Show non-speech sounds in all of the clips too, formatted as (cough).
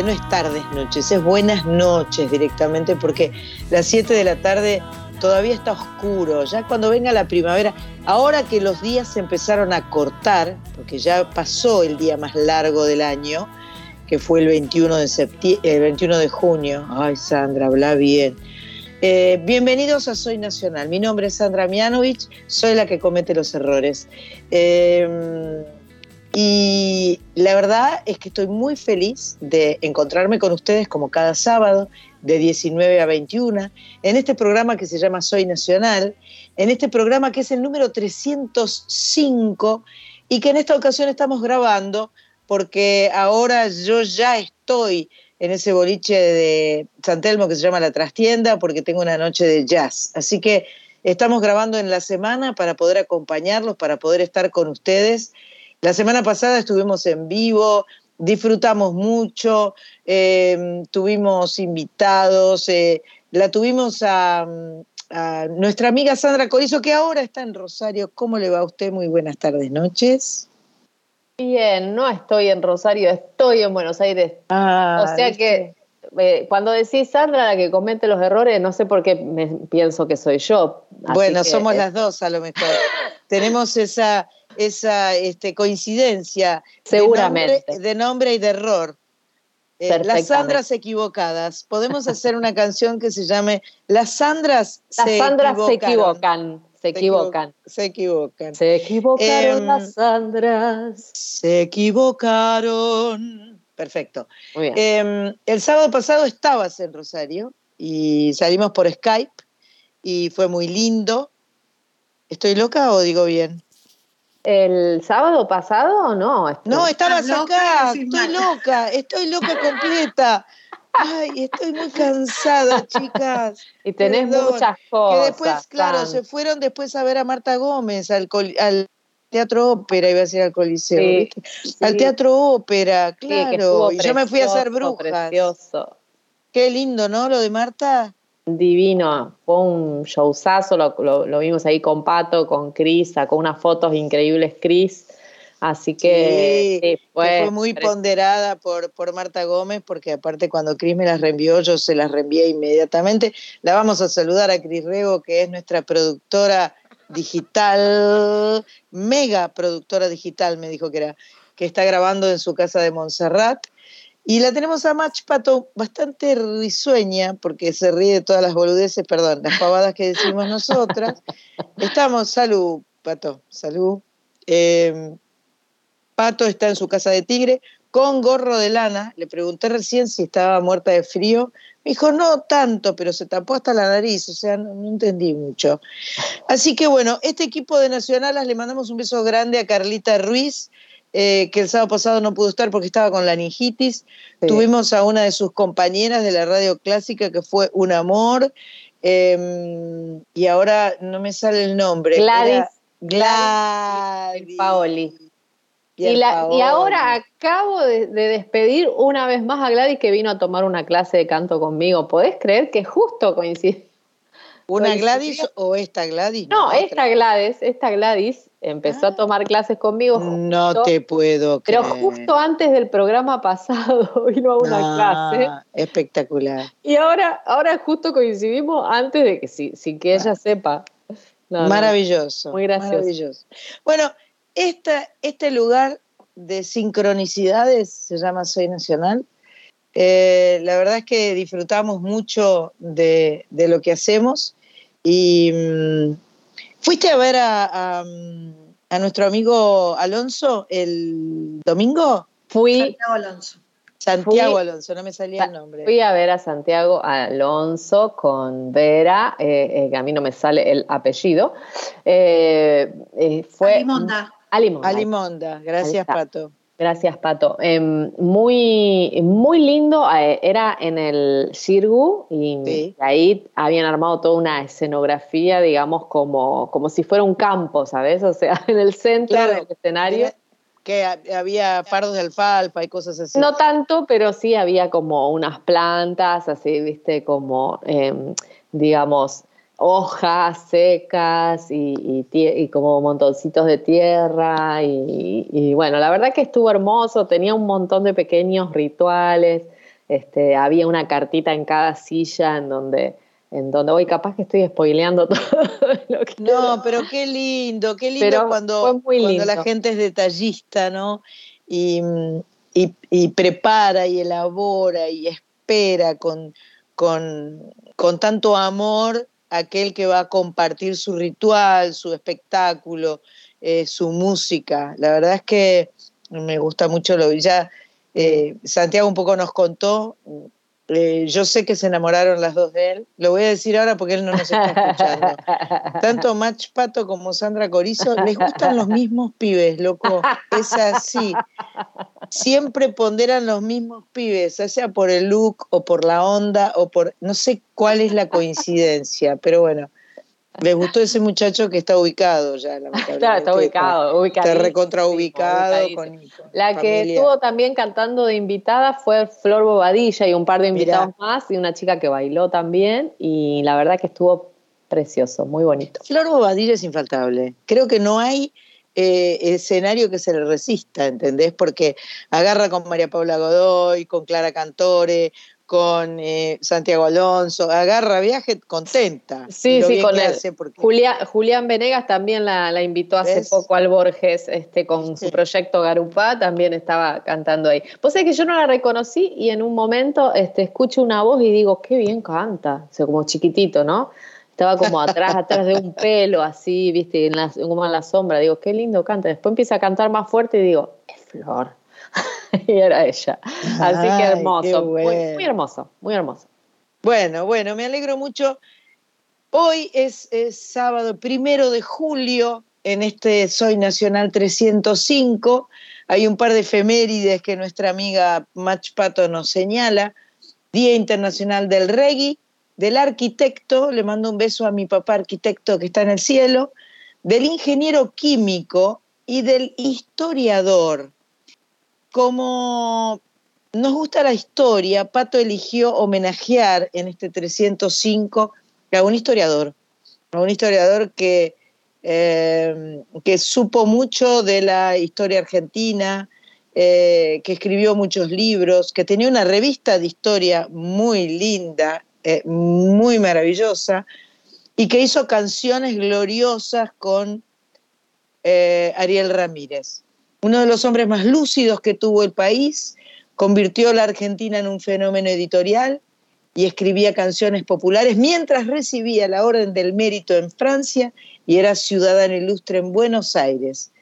no es tardes, noches, es buenas noches directamente, porque las 7 de la tarde todavía está oscuro. Ya cuando venga la primavera, ahora que los días se empezaron a cortar, porque ya pasó el día más largo del año, que fue el 21 de, el 21 de junio. Ay, Sandra, habla bien. Eh, bienvenidos a Soy Nacional. Mi nombre es Sandra Mianovich, soy la que comete los errores. Eh, y la verdad es que estoy muy feliz de encontrarme con ustedes como cada sábado de 19 a 21 en este programa que se llama Soy Nacional, en este programa que es el número 305 y que en esta ocasión estamos grabando porque ahora yo ya estoy en ese boliche de San Telmo que se llama La Trastienda porque tengo una noche de jazz. Así que estamos grabando en la semana para poder acompañarlos, para poder estar con ustedes. La semana pasada estuvimos en vivo, disfrutamos mucho, eh, tuvimos invitados, eh, la tuvimos a, a, nuestra amiga Sandra Corizo, que ahora está en Rosario. ¿Cómo le va a usted? Muy buenas tardes, noches. Bien, no estoy en Rosario, estoy en Buenos Aires. Ah, o sea ¿viste? que eh, cuando decís Sandra la que comete los errores, no sé por qué me pienso que soy yo. Así Bueno, que, somos las dos a lo mejor. (laughs) Tenemos esa, esa este, coincidencia Seguramente. De, nombre, de nombre y de error. Eh, las. Sandras equivocadas. Podemos hacer una canción que se llame Las Sandras Las se Sandras se equivocan, se equivocan. Se equivocan. Se equivocaron Em, las Sandras. Se equivocaron. Perfecto. Muy bien. Eh, el sábado pasado estabas en Rosario y salimos por Skype y fue muy lindo. ¿Estoy loca o digo bien? ¿El sábado pasado o no? No, estabas loca, acá. Estoy mal. loca, estoy loca completa. Ay, estoy muy cansada, (laughs) chicas. y tenés perdón, muchas Que cosas. después, claro, se fueron después a ver a Marta Gómez al, col- al Teatro Ópera, iba a decir al Coliseo, Sí, ¿viste? sí. al Teatro Ópera, Sí, que claro. y yo me fui a hacer brujas. Precioso. Qué lindo, ¿no? Lo de Marta. Divino, fue un showzazo, lo, lo- lo vimos ahí con Pato, con Cris, sacó unas fotos increíbles Cris, así que Sí, sí, que fue muy ponderada por, por Marta Gómez, porque aparte cuando Cris me las reenvió, yo se las reenvié inmediatamente. La vamos a saludar a Cris Rego, que es nuestra productora digital, mega productora digital, me dijo que era, que está grabando en su casa de Montserrat. Y la tenemos a Mach Pato bastante risueña, porque se ríe de todas las boludeces, perdón, las pavadas que decimos nosotras. (laughs) Estamos, salud, Pato, salud. Eh, Pato está en su casa de tigre con gorro de lana. Le pregunté recién si estaba muerta de frío. Me dijo, no tanto, pero se tapó hasta la nariz, o sea, no, no entendí mucho. Así que bueno, este equipo de Nacionalas le mandamos un beso grande a Carlita Ruiz, eh, que el sábado pasado no pudo estar porque estaba con laringitis. Sí. Tuvimos a una de sus compañeras de la radio clásica que fue un amor. eh, y ahora no me sale el nombre. Gladys, Gladys. Paoli. Y, la- y ahora acabo de, de despedir una vez más a Gladys que vino a tomar una clase de canto conmigo. ¿Podés creer que justo coincide? ¿Una. Gladys o esta Gladys? No, otra. esta Gladys, esta Gladys empezó Ah. a tomar clases conmigo. No te puedo Pero creer. justo antes del programa pasado (laughs) vino a una No, clase Espectacular. y ahora, ahora justo coincidimos antes de que, sin, sin que ella sepa. No, no. maravilloso. Muy gracioso. Maravilloso. Bueno, esta, este lugar de sincronicidades se llama Soy Nacional. Eh, la verdad es que disfrutamos mucho de, de lo que hacemos y mm, fuiste a ver a, a, a nuestro amigo Alonso el domingo. Fui, Santiago Alonso. Santiago Alonso, no me salía el nombre. Fui a ver a Santiago Alonso con Vera, eh, eh, que a mí no me sale el apellido. Eh, fue Alimonda. Alimonda. Alimonda, gracias Pato. Gracias, Pato. Em, muy, muy lindo, era en el Cirgu y ahí habían armado toda una escenografía, digamos, como, como si fuera un campo, ¿sabes? O sea, (laughs) en el centro del escenario que había fardos de alfalfa y cosas así. No tanto, pero sí había como unas plantas, así, viste, como, em, digamos, hojas secas y, y, como montoncitos de tierra. Y, y, bueno, la verdad que estuvo hermoso, tenía un montón de pequeños rituales. Este, había una cartita en cada silla en donde en donde voy, capaz que estoy spoileando (laughs) todo lo que No, pero qué lindo, qué lindo cuando, cuando la gente es detallista, ¿no? Y, prepara y elabora y espera con, con, tanto amor aquel que va a compartir su ritual, su espectáculo, eh, su música. La verdad es que me gusta mucho lo ya eh, Santiago un poco nos contó eh, yo sé que se enamoraron las dos de él. Lo voy a decir ahora porque él no nos está escuchando. (laughs) Tanto Mach Pato como Sandra Corizo les gustan los mismos pibes, loco. Es así. Siempre ponderan los mismos pibes, ya sea por el look o por la onda o por. No sé cuál es la coincidencia, pero bueno. Les gustó ese muchacho que está ubicado ya, (laughs) Está, está ubicado, ubicado. Está recontra ubicado. la que estuvo también cantando de invitada fue Flor Bobadilla y un par de invitados más y una chica que bailó también y la verdad que estuvo precioso, muy bonito. Flor Bobadilla es infaltable. Creo que no hay eh, escenario que se le resista, ¿entendés? Porque agarra con María Paula Godoy, con Clara Cantore, con eh, Santiago Alonso, agarra viaje contenta. Sí, sí, con él. Julián Venegas también la, invitó hace poco al Borges este, con su proyecto Garupá, también estaba cantando ahí. Pues es que yo no la reconocí y en un momento este, escucho una voz y digo, qué bien canta, o sea, como chiquitito, ¿no? Estaba como atrás, atrás de un (laughs) pelo, así, viste, en la, como en la sombra. Digo, qué lindo canta. Después empieza a cantar más fuerte y digo, es Flor. (laughs) y era ella. Así que hermoso, muy, hermoso, muy hermoso. Bueno, bueno, me alegro mucho. Hoy es, sábado primero de julio, en este Soy Nacional 305. Hay un par de efemérides que nuestra amiga Mach Pato nos señala. Día Internacional del Reggae, del arquitecto, le mando un beso a mi papá arquitecto que está en el cielo, del ingeniero químico y del historiador como nos gusta la historia, Pato eligió homenajear en este 305 a un historiador, a un historiador que, eh, que supo mucho de la historia argentina, eh, que escribió muchos libros, que tenía una revista de historia muy linda, eh, muy maravillosa, y que hizo canciones gloriosas con Ariel Ramírez uno de los hombres más lúcidos que tuvo el país, convirtió la Argentina en un fenómeno editorial y escribía canciones populares mientras recibía la Orden del Mérito en Francia y era ciudadano ilustre en Buenos Aires.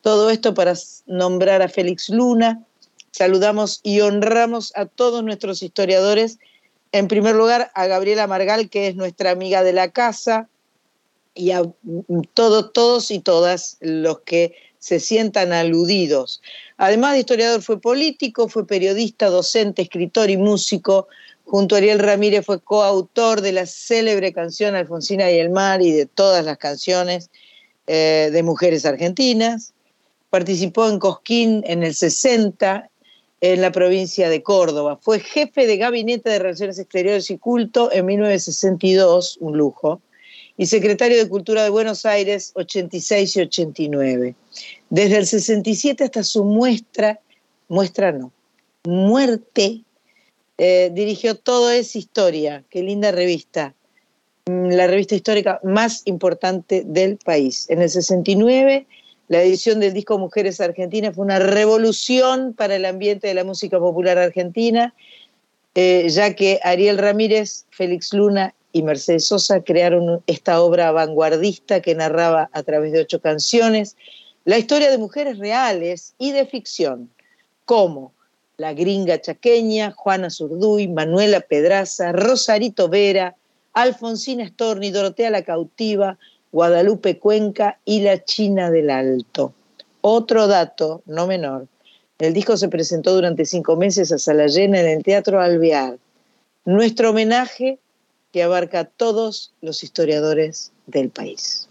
Todo esto para nombrar a Félix Luna. Saludamos y honramos a todos nuestros historiadores. En primer lugar, a Gabriela Margal, que es nuestra amiga de la casa, y a todos, todos y todas los que se sientan aludidos. Además de historiador, fue político, fue periodista, docente, escritor y músico. Junto a Ariel Ramírez fue coautor de la célebre canción Alfonsina y el mar y de todas las canciones eh, de mujeres argentinas. Participó en Cosquín en el 60, en la provincia de Córdoba. Fue jefe de gabinete de Relaciones Exteriores y Culto en 1962, un lujo y secretario de Cultura de Buenos Aires 86 y 89. Desde el 67 hasta su muestra, muestra no, muerte, eh, dirigió Todo es Historia, qué linda revista, mm, la revista histórica más importante del país. En el 69, la edición del disco Mujeres Argentinas fue una revolución para el ambiente de la música popular argentina, eh, ya que Ariel Ramírez, Félix Luna y Mercedes Sosa crearon esta obra vanguardista que narraba a través de ocho canciones la historia de mujeres reales y de ficción, como La Gringa Chaqueña, Juana Zurduy, Manuela Pedraza, Rosarito Vera, Alfonsina Storni, Dorotea la Cautiva, Guadalupe Cuenca y La China del Alto. Otro dato, no menor, el disco se presentó durante cinco meses a sala llena en el Teatro Alvear. Nuestro homenaje que abarca a todos los historiadores del país.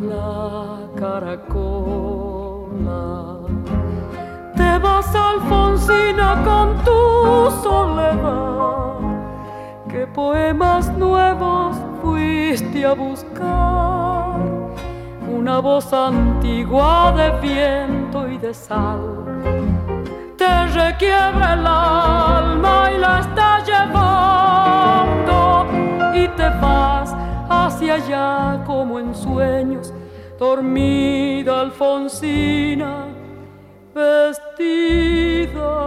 la caracola. Te vas, Alfonsina, con tu soledad. ¿Qué poemas nuevos fuiste a buscar? Una voz antigua de viento y de sal. Te requiebra el alma y la está llevando y te vas hacia allá como en sueños, dormida Alfonsina, vestida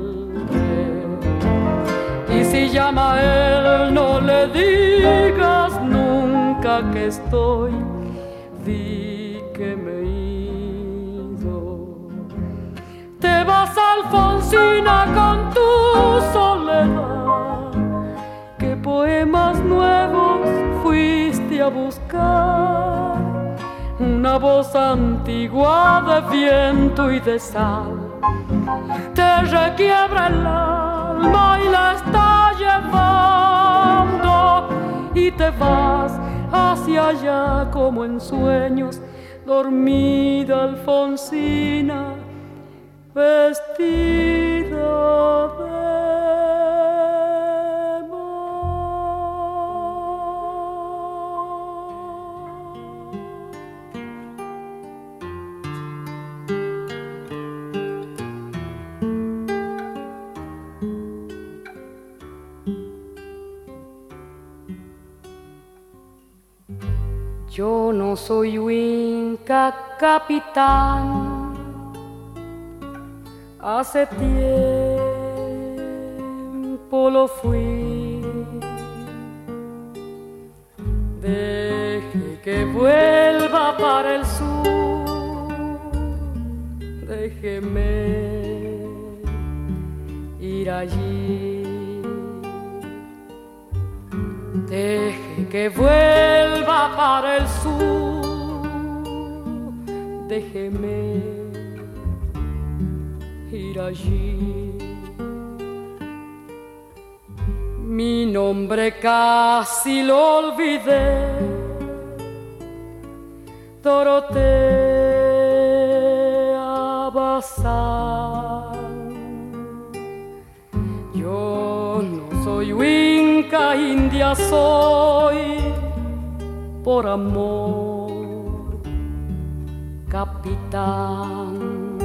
Y si llama a él, no le digas nunca que estoy, que me he Te vas, Alfonsina, con tu soledad. ¿Qué poemas nuevos fuiste a buscar? Una voz antigua de viento y de sal te requiebra el alma y la está llevando y te vas hacia allá como en sueños dormida Alfonsina, vestida Soy Winca capitán, hace tiempo lo fui. Deje que vuelva para el sur, déjeme ir allí. Deje que vuelva para el sur, déjeme ir allí. Mi nombre casi lo olvidé, Dorotea Bazán. Yo no soy Winca, India soy por amor, capitán.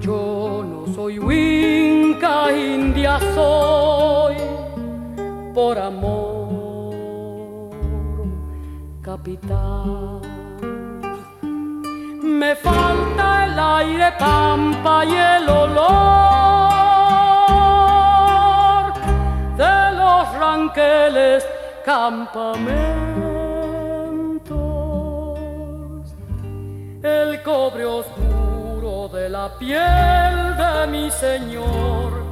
Yo no soy Winca, India soy por amor, capitán. Me falta el aire pampa y el olor de los ranqueles campamentos, el cobre oscuro de la piel de mi Señor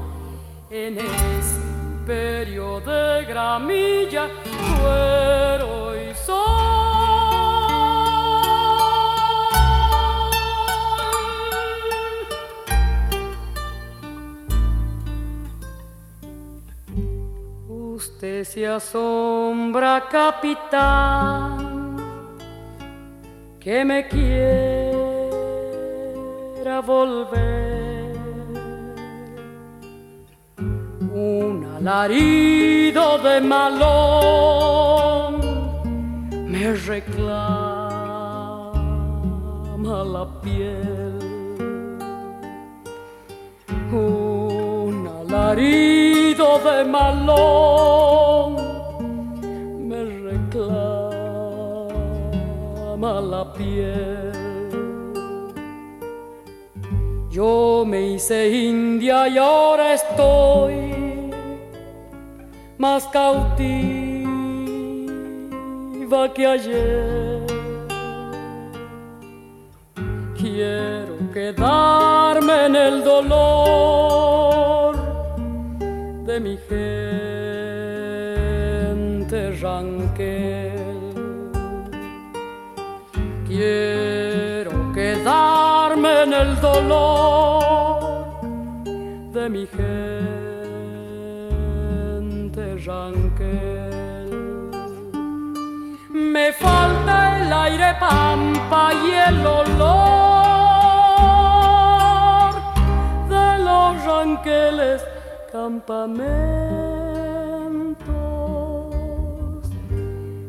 en ese imperio de gramilla, cuero y sol. Usted se asombra, capitán, que me quiera volver. Un alarido de malón me reclama la piel. Un alarido de malón la piel. Yo me hice india y ahora estoy más cautiva que ayer. Quiero quedarme dolor de mi gente ranquel. Me falta el aire pampa y el olor de los ranqueles campamentos,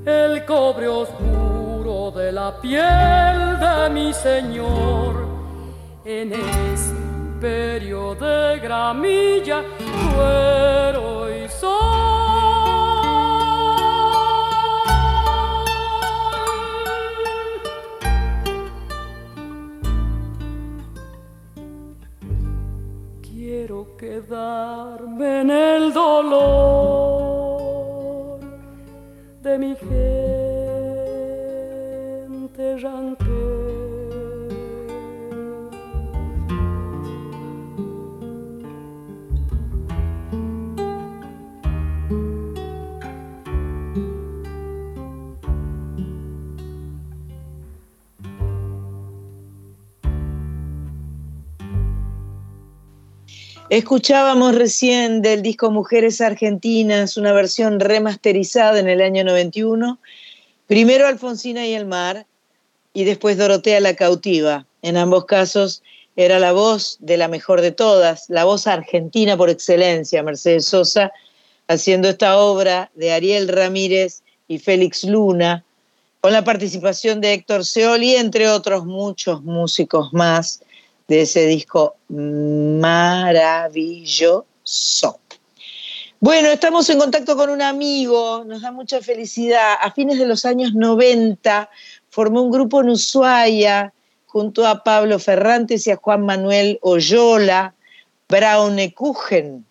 el cobre oscuro de la piel de mi Señor en ese imperio de gramilla, cuero y sol. Quiero quedarme en el dolor de mi gente Escuchábamos recién del disco Mujeres Argentinas, una versión remasterizada en el año 91. Primero Alfonsina y el mar y después Dorotea la cautiva. En ambos casos era la voz de la mejor de todas, la voz argentina por excelencia, Mercedes Sosa, haciendo esta obra de Ariel Ramírez y Félix Luna, con la participación de Héctor Seoli, entre otros muchos músicos más de ese disco maravilloso. Bueno, estamos en contacto con un amigo, nos da mucha felicidad. A fines de los años 90 formó un grupo en Ushuaia junto a Pablo Ferrantes y a Juan Manuel Oyola, Braunekuchen.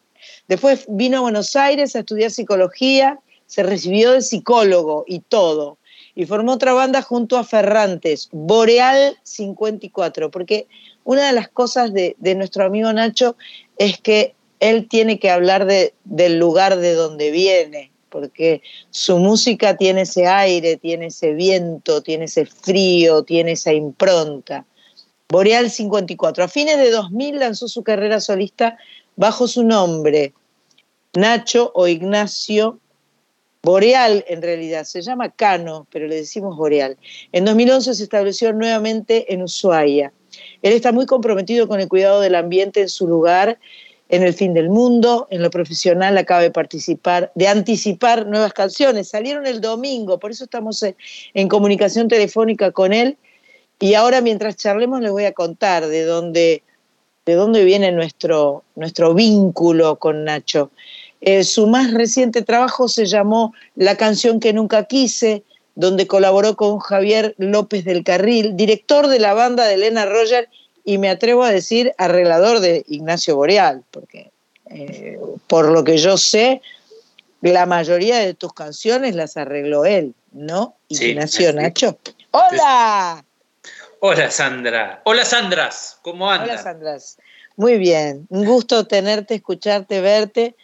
Después vino a Buenos Aires a estudiar psicología, se recibió de psicólogo y todo. Y formó otra banda junto a Ferrantes, Boreal 54, porque una de las cosas de, nuestro amigo Nacho es que él tiene que hablar del lugar de donde viene, porque su música tiene ese aire, tiene ese viento, tiene ese frío, tiene esa impronta. Boreal 54. A fines de 2000 lanzó su carrera solista bajo su nombre, Nacho o Ignacio Boreal en realidad, se llama Cano, pero le decimos Boreal. En 2011 se estableció nuevamente en Ushuaia. Él está muy comprometido con el cuidado del ambiente en su lugar, en el fin del mundo, en lo profesional acaba de participar, de anticipar nuevas canciones. Salieron el domingo, por eso estamos en, comunicación telefónica con él. Y ahora mientras charlemos les voy a contar de dónde, de dónde viene nuestro, nuestro vínculo con Nacho. Eh, su más reciente trabajo se llamó La canción que nunca quise, donde colaboró con Javier López del Carril, director de la banda de Elena Roger y me atrevo a decir arreglador de Ignacio Boreal, porque eh, por lo que yo sé, la mayoría de tus canciones las arregló él, ¿no? Ignacio Nacho. ¡Hola! Hola Sandra. Hola Sandras, ¿cómo andas? Hola Sandras. Muy bien, un gusto tenerte, escucharte, verte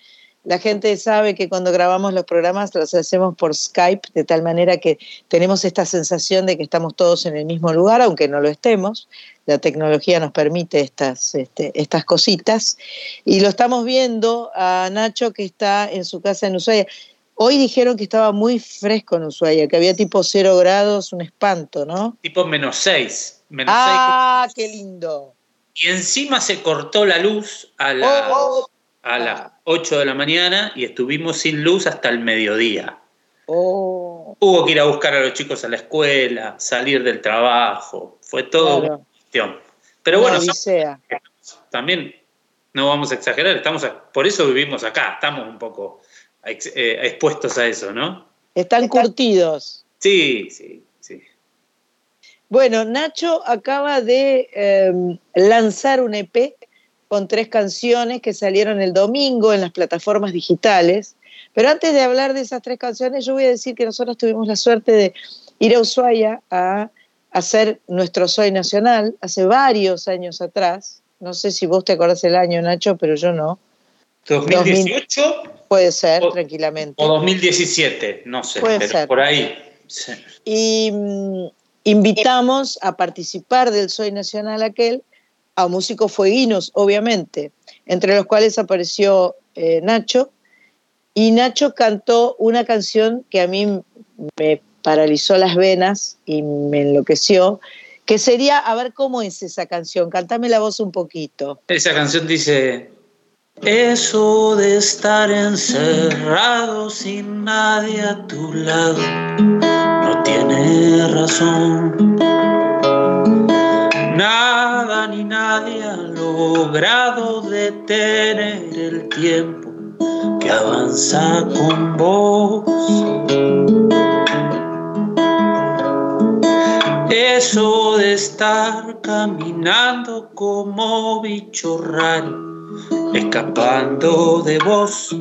la gente sabe que cuando grabamos los programas los hacemos por Skype, de tal manera que tenemos esta sensación de que estamos todos en el mismo lugar, aunque no lo estemos. La tecnología nos permite estas, este, estas cositas. Y lo estamos viendo a Nacho que está en su casa en Ushuaia. Hoy dijeron que estaba muy fresco en Ushuaia, que había tipo cero grados, un espanto, ¿no? Tipo menos seis. ah, qué lindo. Y encima se cortó la luz a la... Oh, oh a las 8 de la mañana y estuvimos sin luz hasta el mediodía. Oh. Hubo que ir a buscar a los chicos a la escuela, salir del trabajo, fue todo una cuestión. Pero bueno, también no vamos a exagerar, estamos por eso vivimos acá, estamos un poco eh, expuestos a eso, ¿no? Están curtidos. Sí, sí, sí. Bueno, Nacho acaba de em, lanzar un EP con tres canciones que salieron el domingo en las plataformas digitales. Pero antes de hablar de esas tres canciones, yo voy a decir que nosotros tuvimos la suerte de ir a Ushuaia a hacer nuestro Soy Nacional hace varios años atrás. No sé si vos te acordás el año, Nacho, pero yo no. ¿2018? Puede ser, tranquilamente. O 2017, no sé, Puede ser. por ahí. Y mm, invitamos a participar del Soy Nacional aquel a músicos fueguinos, obviamente, entre los cuales apareció eh, Nacho, y Nacho cantó una canción que a mí me paralizó las venas y me enloqueció, que sería, a ver cómo es esa canción, cantame la voz un poquito. Esa canción dice, eso de estar encerrado sin nadie a tu lado, no tiene razón. Nada ni nadie ha logrado detener el tiempo que avanza con vos. Eso de estar caminando como bicho raro, escapando de vos.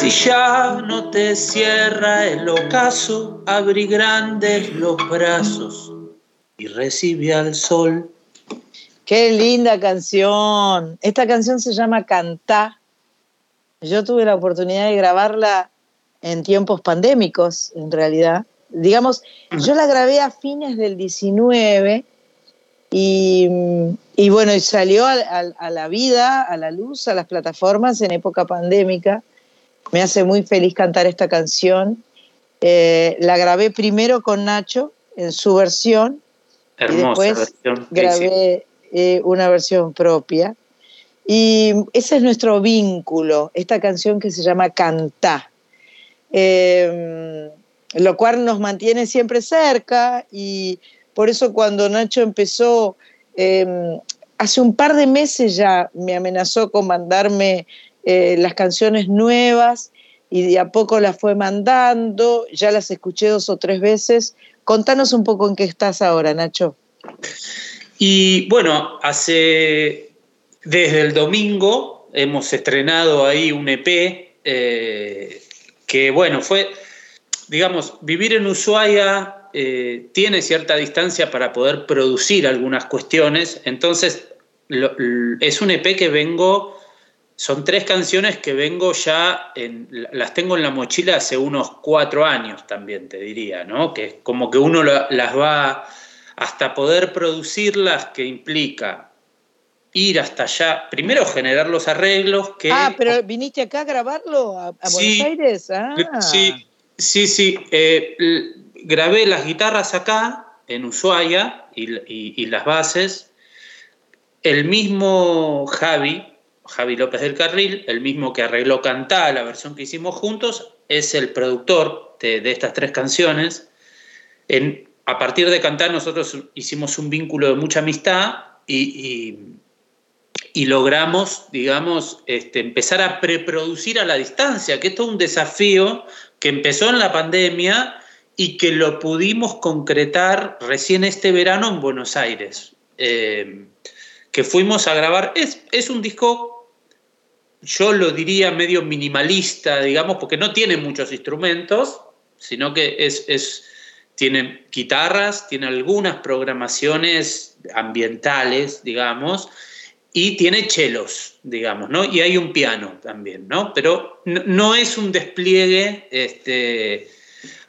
Si ya no te cierra el ocaso, abrí grandes los brazos y recibe al sol. Qué linda canción. Esta canción se llama Cantá. Yo tuve la oportunidad de grabarla en tiempos pandémicos, en realidad. Digamos, yo la grabé a fines del 19 y, bueno, y salió a la vida, a la luz, a las plataformas en época pandémica. Me hace muy feliz cantar esta canción. Eh, la grabé primero con Nacho en su versión y después grabé eh, una versión propia. Y ese es nuestro vínculo, esta canción que se llama Cantá, em, lo cual nos mantiene siempre cerca y por eso cuando Nacho empezó em, hace un par de meses ya me amenazó con mandarme eh, las canciones nuevas y de a poco las fue mandando, ya las escuché dos o tres veces. Contanos un poco en qué estás ahora, Nacho. Y bueno, hace desde el domingo hemos estrenado ahí un EP eh, que bueno, fue, digamos, vivir en Ushuaia eh, tiene cierta distancia para poder producir algunas cuestiones, entonces es un EP que vengo, son tres canciones que vengo ya, las tengo en la mochila hace unos cuatro años también, te diría, ¿no? Que como que uno las va hasta poder producirlas, que implica ir hasta allá, primero generar los arreglos que... Ah, pero viniste acá a grabarlo, a, Buenos Aires. Ah. Sí, sí, sí. Eh, grabé las guitarras acá, en Ushuaia, y, las bases. El mismo Javi, Javi López del Carril, el mismo que arregló Cantá, la versión que hicimos juntos, es el productor de, estas tres canciones. En, a partir de Cantá nosotros hicimos un vínculo de mucha amistad y, logramos, digamos, este, empezar a preproducir a la distancia, que esto es un desafío que empezó en la pandemia y que lo pudimos concretar recién este verano en Buenos Aires, eh, que fuimos a grabar. Es, es un disco, yo lo diría medio minimalista, digamos, porque no tiene muchos instrumentos, sino que es, es tiene guitarras, tiene algunas programaciones ambientales, digamos, y tiene chelos, digamos, ¿no? Y hay un piano también, ¿no? Pero no, es un despliegue este,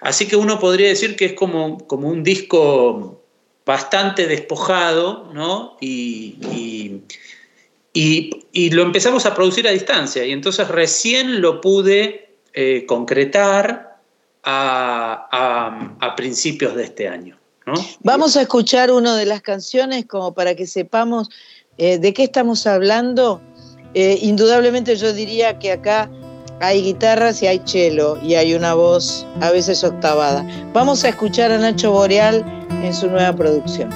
Así que uno podría decir que es como, como un disco bastante despojado, ¿no? Y, lo empezamos a producir a distancia, y entonces recién lo pude eh, concretar a, principios de este año. Vamos a escuchar una de las canciones como para que sepamos eh, de qué estamos hablando. Eh, indudablemente yo diría que acá hay guitarras y hay cello y hay una voz a veces octavada. Vamos a escuchar a Nacho Boreal en su nueva producción.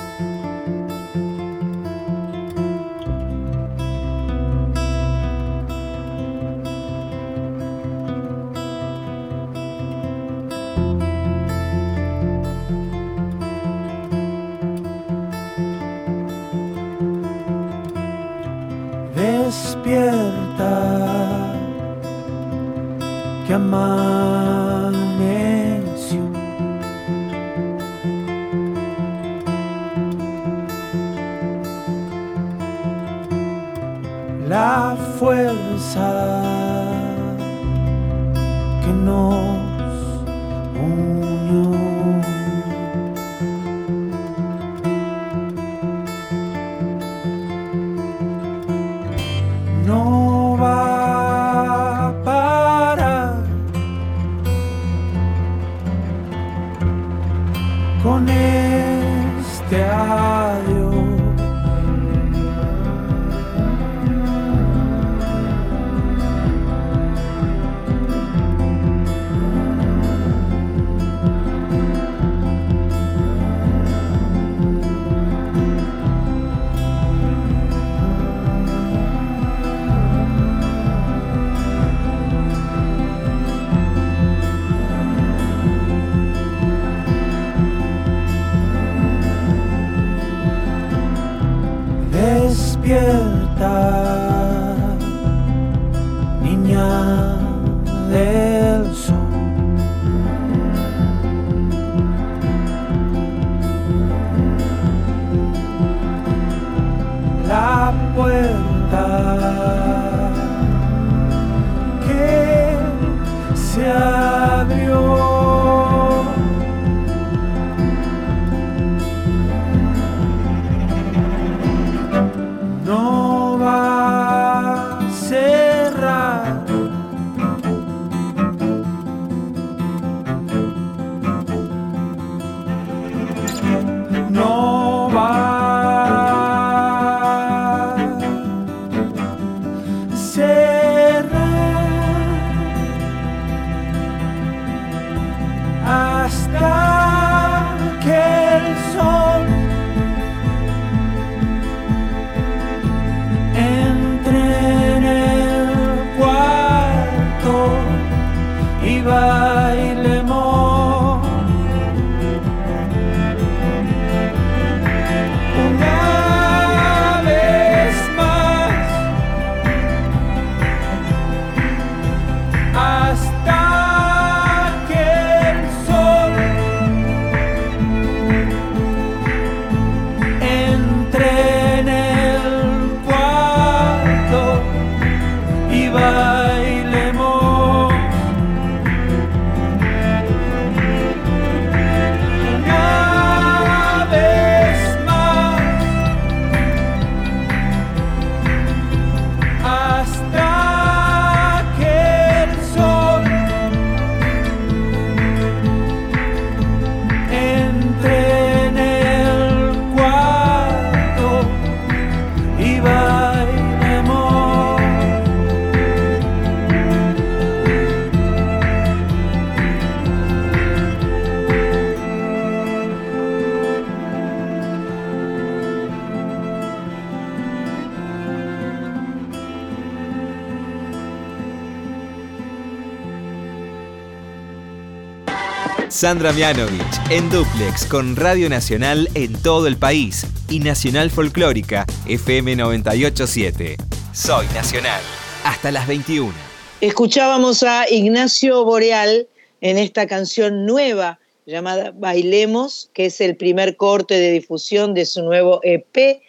Sandra Mianovich en Duplex con Radio Nacional en todo el país y Nacional Folclórica FM 987. Soy Nacional. Hasta las 21. Escuchábamos a Ignacio Boreal en esta canción nueva llamada Bailemos, que es el primer corte de difusión de su nuevo EP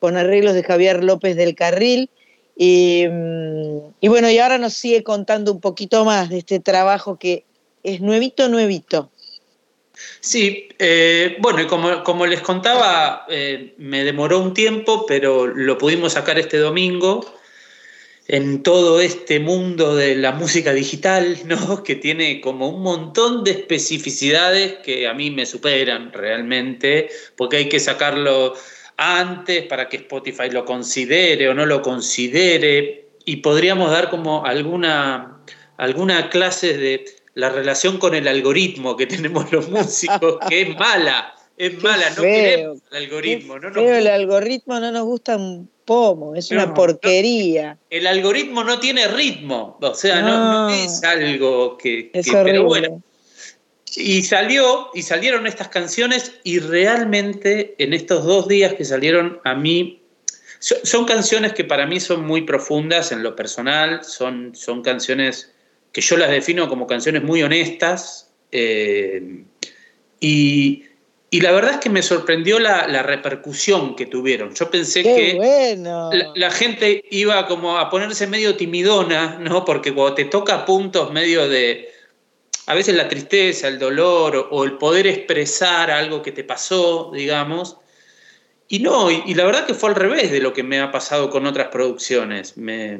con arreglos de Javier López del Carril. Y, mm, y, bueno, y ahora nos sigue contando un poquito más de este trabajo que es nuevito, nuevito. Sí, eh, bueno, y como, les contaba, eh, me demoró un tiempo, pero lo pudimos sacar este domingo en todo este mundo de la música digital, (laughs) ¿no? que tiene como un montón de especificidades que a mí me superan realmente, porque hay que sacarlo antes para que Spotify lo considere o no lo considere, y podríamos dar como alguna, alguna clase de la relación con el algoritmo que tenemos los músicos, que es mala, es mala, no queremos el algoritmo. no el algoritmo no nos gusta un pomo, es una porquería. el algoritmo no tiene ritmo, o sea, no, es algo que... pero bueno. Y salió, y salieron estas canciones, y realmente en estos dos días que salieron a mí son, canciones que para mí son muy profundas en lo personal, son, son canciones que yo las defino como canciones muy honestas. Eh, y, la verdad es que me sorprendió la, repercusión que tuvieron. Yo pensé que la, gente iba como a ponerse medio timidona, ¿no? Porque cuando te toca puntos medio de, a veces la tristeza, el dolor o, el poder expresar algo que te pasó, digamos. Y no, y, la verdad que fue al revés de lo que me ha pasado con otras producciones. me,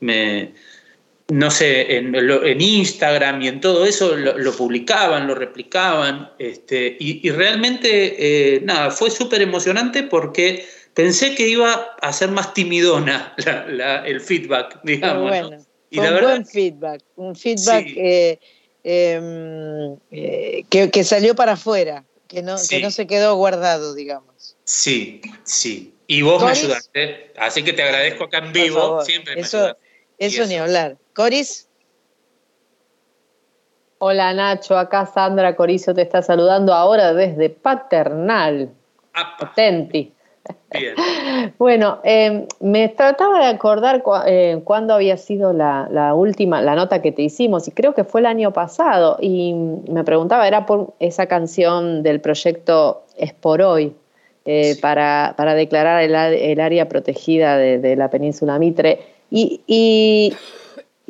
me no sé, en, Instagram y en todo eso lo, publicaban, lo replicaban, este, y, realmente, eh, nada, fue súper emocionante porque pensé que iba a ser más timidona (laughs) el feedback, digamos. Bueno, y un buen feedback, un feedback eh, em, eh, que, salió para afuera, que no, que no se quedó guardado, digamos. Sí, sí. Y vos me ayudaste, así que te agradezco acá en vivo, siempre me eso, eso ni hablar. Coris. Hola Nacho, acá Sandra Corizo te está saludando ahora desde Paternal. Atenti. Bien. (laughs) bueno, em, me trataba de acordar eh, cuándo había sido la, última, la nota que te hicimos, y creo que fue el año pasado, y me preguntaba, era por esa canción del proyecto Es por hoy, eh, para, declarar el, área protegida de, la península Mitre. Y,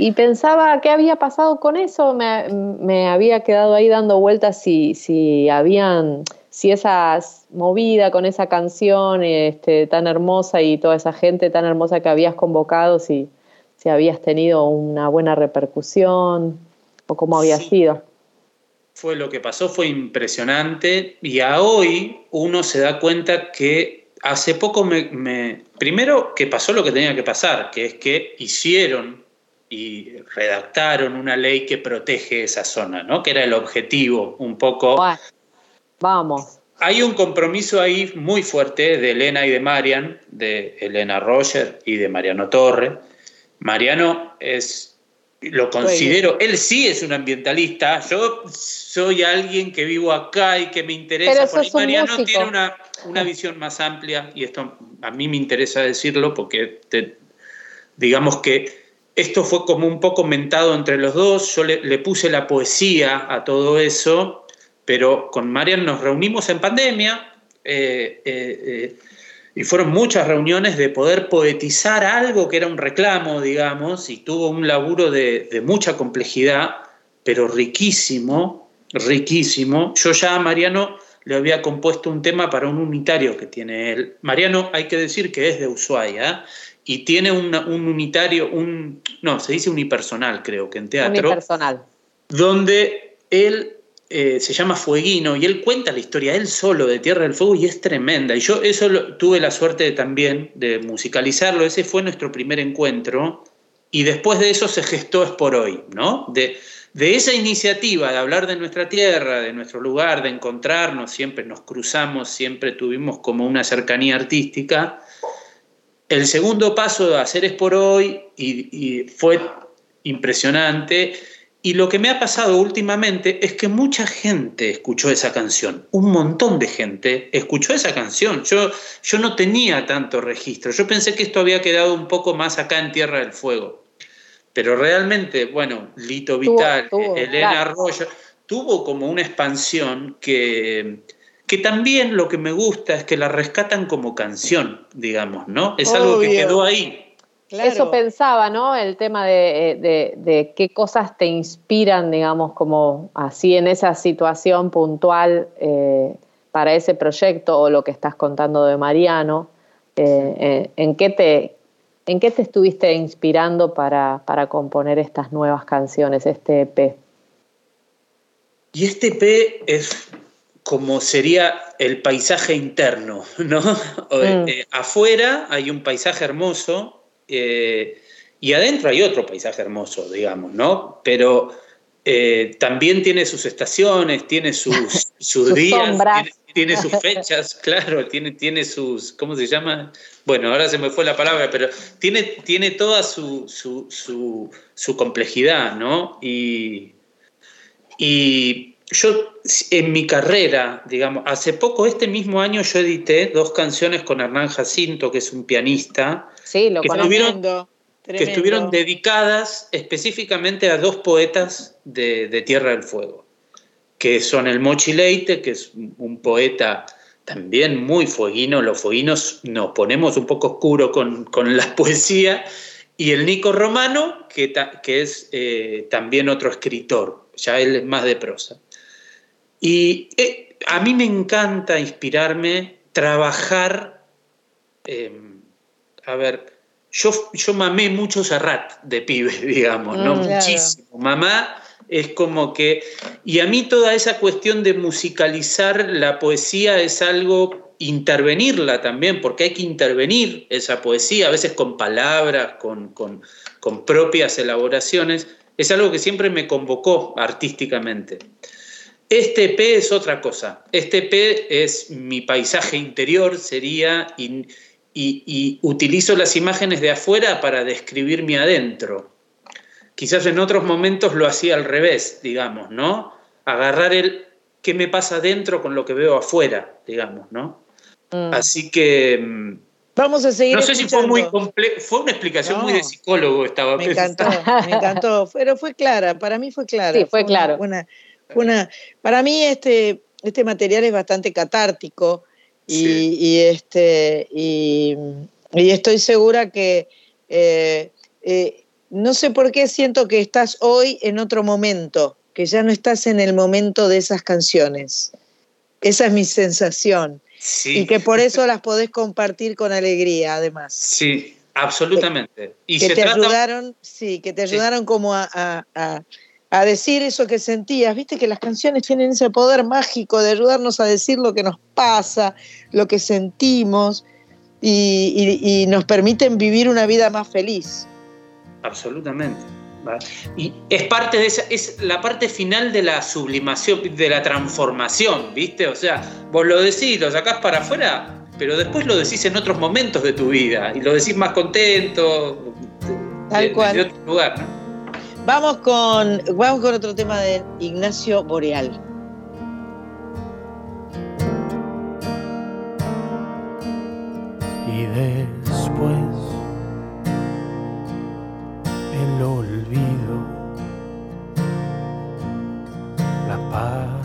y pensaba qué había pasado con eso, me, había quedado ahí dando vueltas si, si habían, si esa movida con esa canción este, tan hermosa y toda esa gente tan hermosa que habías convocado, si, si habías tenido una buena repercusión o cómo había sido. Fue lo que pasó, fue impresionante. Y a hoy uno se da cuenta que hace poco me, primero que pasó lo que tenía que pasar, que es que hicieron y redactaron una ley que protege esa zona, ¿no? Que era el objetivo un poco. Vamos. Hay un compromiso ahí muy fuerte de Elena y de Marian, de Elena Roger y de Mariano Torre. Mariano es, lo considero, él sí es un ambientalista, yo soy alguien que vivo acá y que me interesa, porque Mariano tiene una, una, visión más amplia, y esto a mí me interesa decirlo porque digamos que esto fue como un poco mentado entre los dos, yo le, puse la poesía a todo eso, pero con Marian nos reunimos en pandemia eh, eh, eh, y fueron muchas reuniones de poder poetizar algo que era un reclamo, digamos, y tuvo un laburo de, mucha complejidad, pero riquísimo, riquísimo. Yo ya a Mariano le había compuesto un tema para un unitario que tiene él. Mariano, hay que decir que es de Ushuaia, y tiene un unitario, un, no, se dice unipersonal creo que en teatro. Unipersonal. Donde él eh, se llama Fueguino y él cuenta la historia él solo de Tierra del Fuego y es tremenda. Y yo eso tuve la suerte también de musicalizarlo, ese fue nuestro primer encuentro y después de eso se gestó Es por hoy, ¿no? De, de esa iniciativa de hablar de nuestra tierra, de nuestro lugar, de encontrarnos, siempre nos cruzamos, siempre tuvimos como una cercanía artística el segundo paso de hacer es por hoy y, fue impresionante y lo que me ha pasado últimamente es que mucha gente escuchó esa canción, un montón de gente escuchó esa canción. Yo, yo no tenía tanto registro, yo pensé que esto había quedado un poco más acá en Tierra del Fuego. Pero realmente, bueno, Lito Vital, Elena Arroyo, tuvo como una expansión que, que también lo que me gusta es que la rescatan como canción, digamos, ¿no? Es algo que quedó ahí. Eso pensaba, ¿no? El tema de, qué cosas te inspiran, digamos, como así en esa situación puntual eh, para ese proyecto o lo que estás contando de Mariano. Eh, eh, ¿en, qué te, ¿En qué te estuviste inspirando para, para componer estas nuevas canciones, este EP? Y este EP es como sería el paisaje interno, ¿no? (laughs) Mm. afuera hay un paisaje hermoso, eh, y adentro hay otro paisaje hermoso, digamos, ¿no? Pero eh, también tiene sus estaciones, tiene sus, (laughs) sus días, tiene, sus fechas, (laughs) claro, tiene, tiene sus, ¿cómo se llama? Bueno, ahora se me fue la palabra, pero tiene, tiene toda su, su, complejidad, ¿no? Y, y yo en mi carrera, digamos, hace poco, este mismo año yo edité dos canciones con Hernán Jacinto, que es un pianista, sí, lo que, estuvieron, que estuvieron dedicadas específicamente a dos poetas de, Tierra del Fuego, que son el Mochi Leite, que es un poeta también muy fueguino, los fueguinos nos ponemos un poco oscuro con, la (laughs) poesía, y el Nico Romano, que, que es eh, también otro escritor, ya él es más de prosa. Y eh, a mí me encanta inspirarme, trabajar. Em, a ver, yo, yo mamé mucho Serrat de pibe, (laughs) digamos, ¿no? Mm, Muchísimo. Mamá es como que. Y a mí toda esa cuestión de musicalizar la poesía es algo intervenirla también, porque hay que intervenir esa poesía, a veces con palabras, con, con, con propias elaboraciones, es algo que siempre me convocó artísticamente. Este P es otra cosa. Este P es mi paisaje interior, sería, y, utilizo las imágenes de afuera para describir mi adentro. Quizás en otros momentos lo hacía al revés, digamos, ¿no? Agarrar el qué me pasa adentro con lo que veo afuera, digamos, ¿no? Mm. Así que... Mm, Vamos a seguir. No sé si fue muy complejo, fue una explicación muy de psicólogo, estaba Me encantó, (laughs) me encantó, pero fue clara, para mí fue clara. Sí, fue, claro. para mí este, este material es bastante catártico y, este, y, estoy segura que eh, eh, no sé por qué siento que estás hoy en otro momento, que ya no estás en el momento de esas canciones. Esa es mi sensación. Y que por (laughs) eso las podés compartir con alegría, además. Sí, absolutamente. Y que te ayudaron, sí, que te ayudaron como a, a decir eso que sentías. Viste que las canciones tienen ese poder mágico de ayudarnos a decir lo que nos pasa, lo que sentimos y, nos permiten vivir una vida más feliz. Absolutamente. Y es parte de esa, es la parte final de la sublimación, de la transformación, ¿viste? O sea, vos lo decís, lo sacás para afuera, pero después lo decís en otros momentos de tu vida y lo decís más contento, Tal cual. de otro lugar, ¿no? Vamos con, vamos con otro tema de Ignacio Boreal. Y después el olvido, la pared.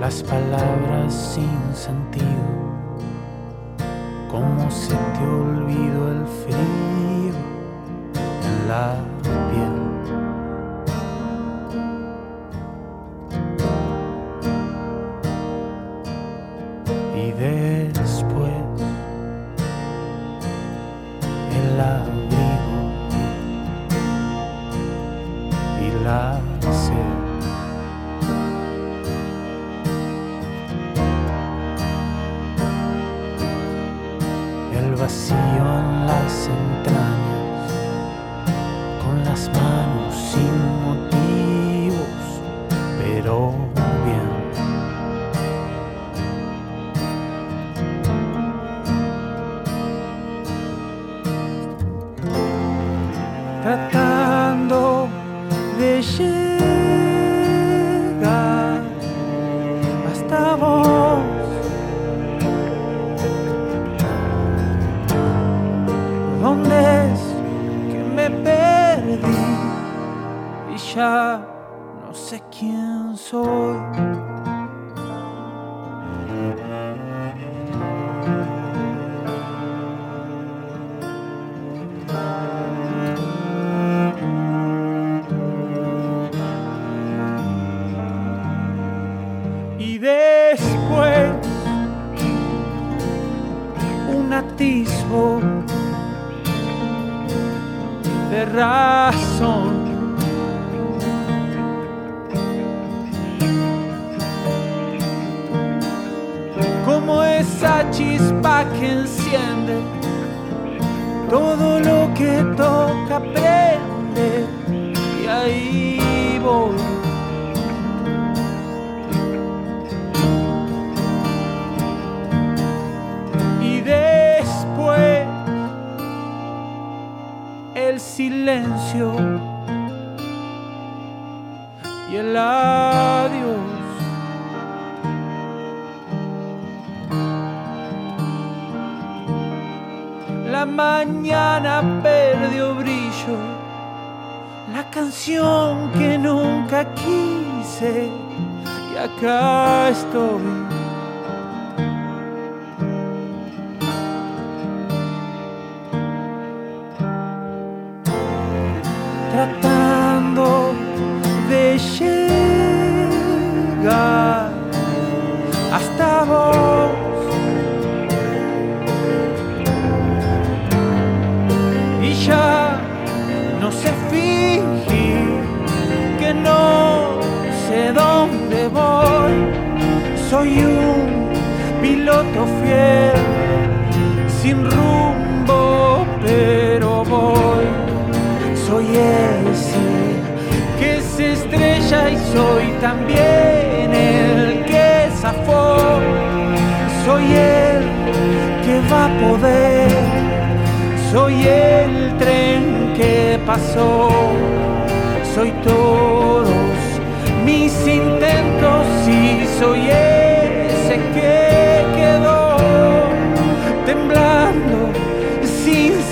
Las palabras sin sentido cómo se te olvidó el frío en la sin rumbo, pero voy soy ese que se estrella y soy también el que zafó. Soy el que va a poder, soy el tren que pasó. Soy todos mis intentos y soy ese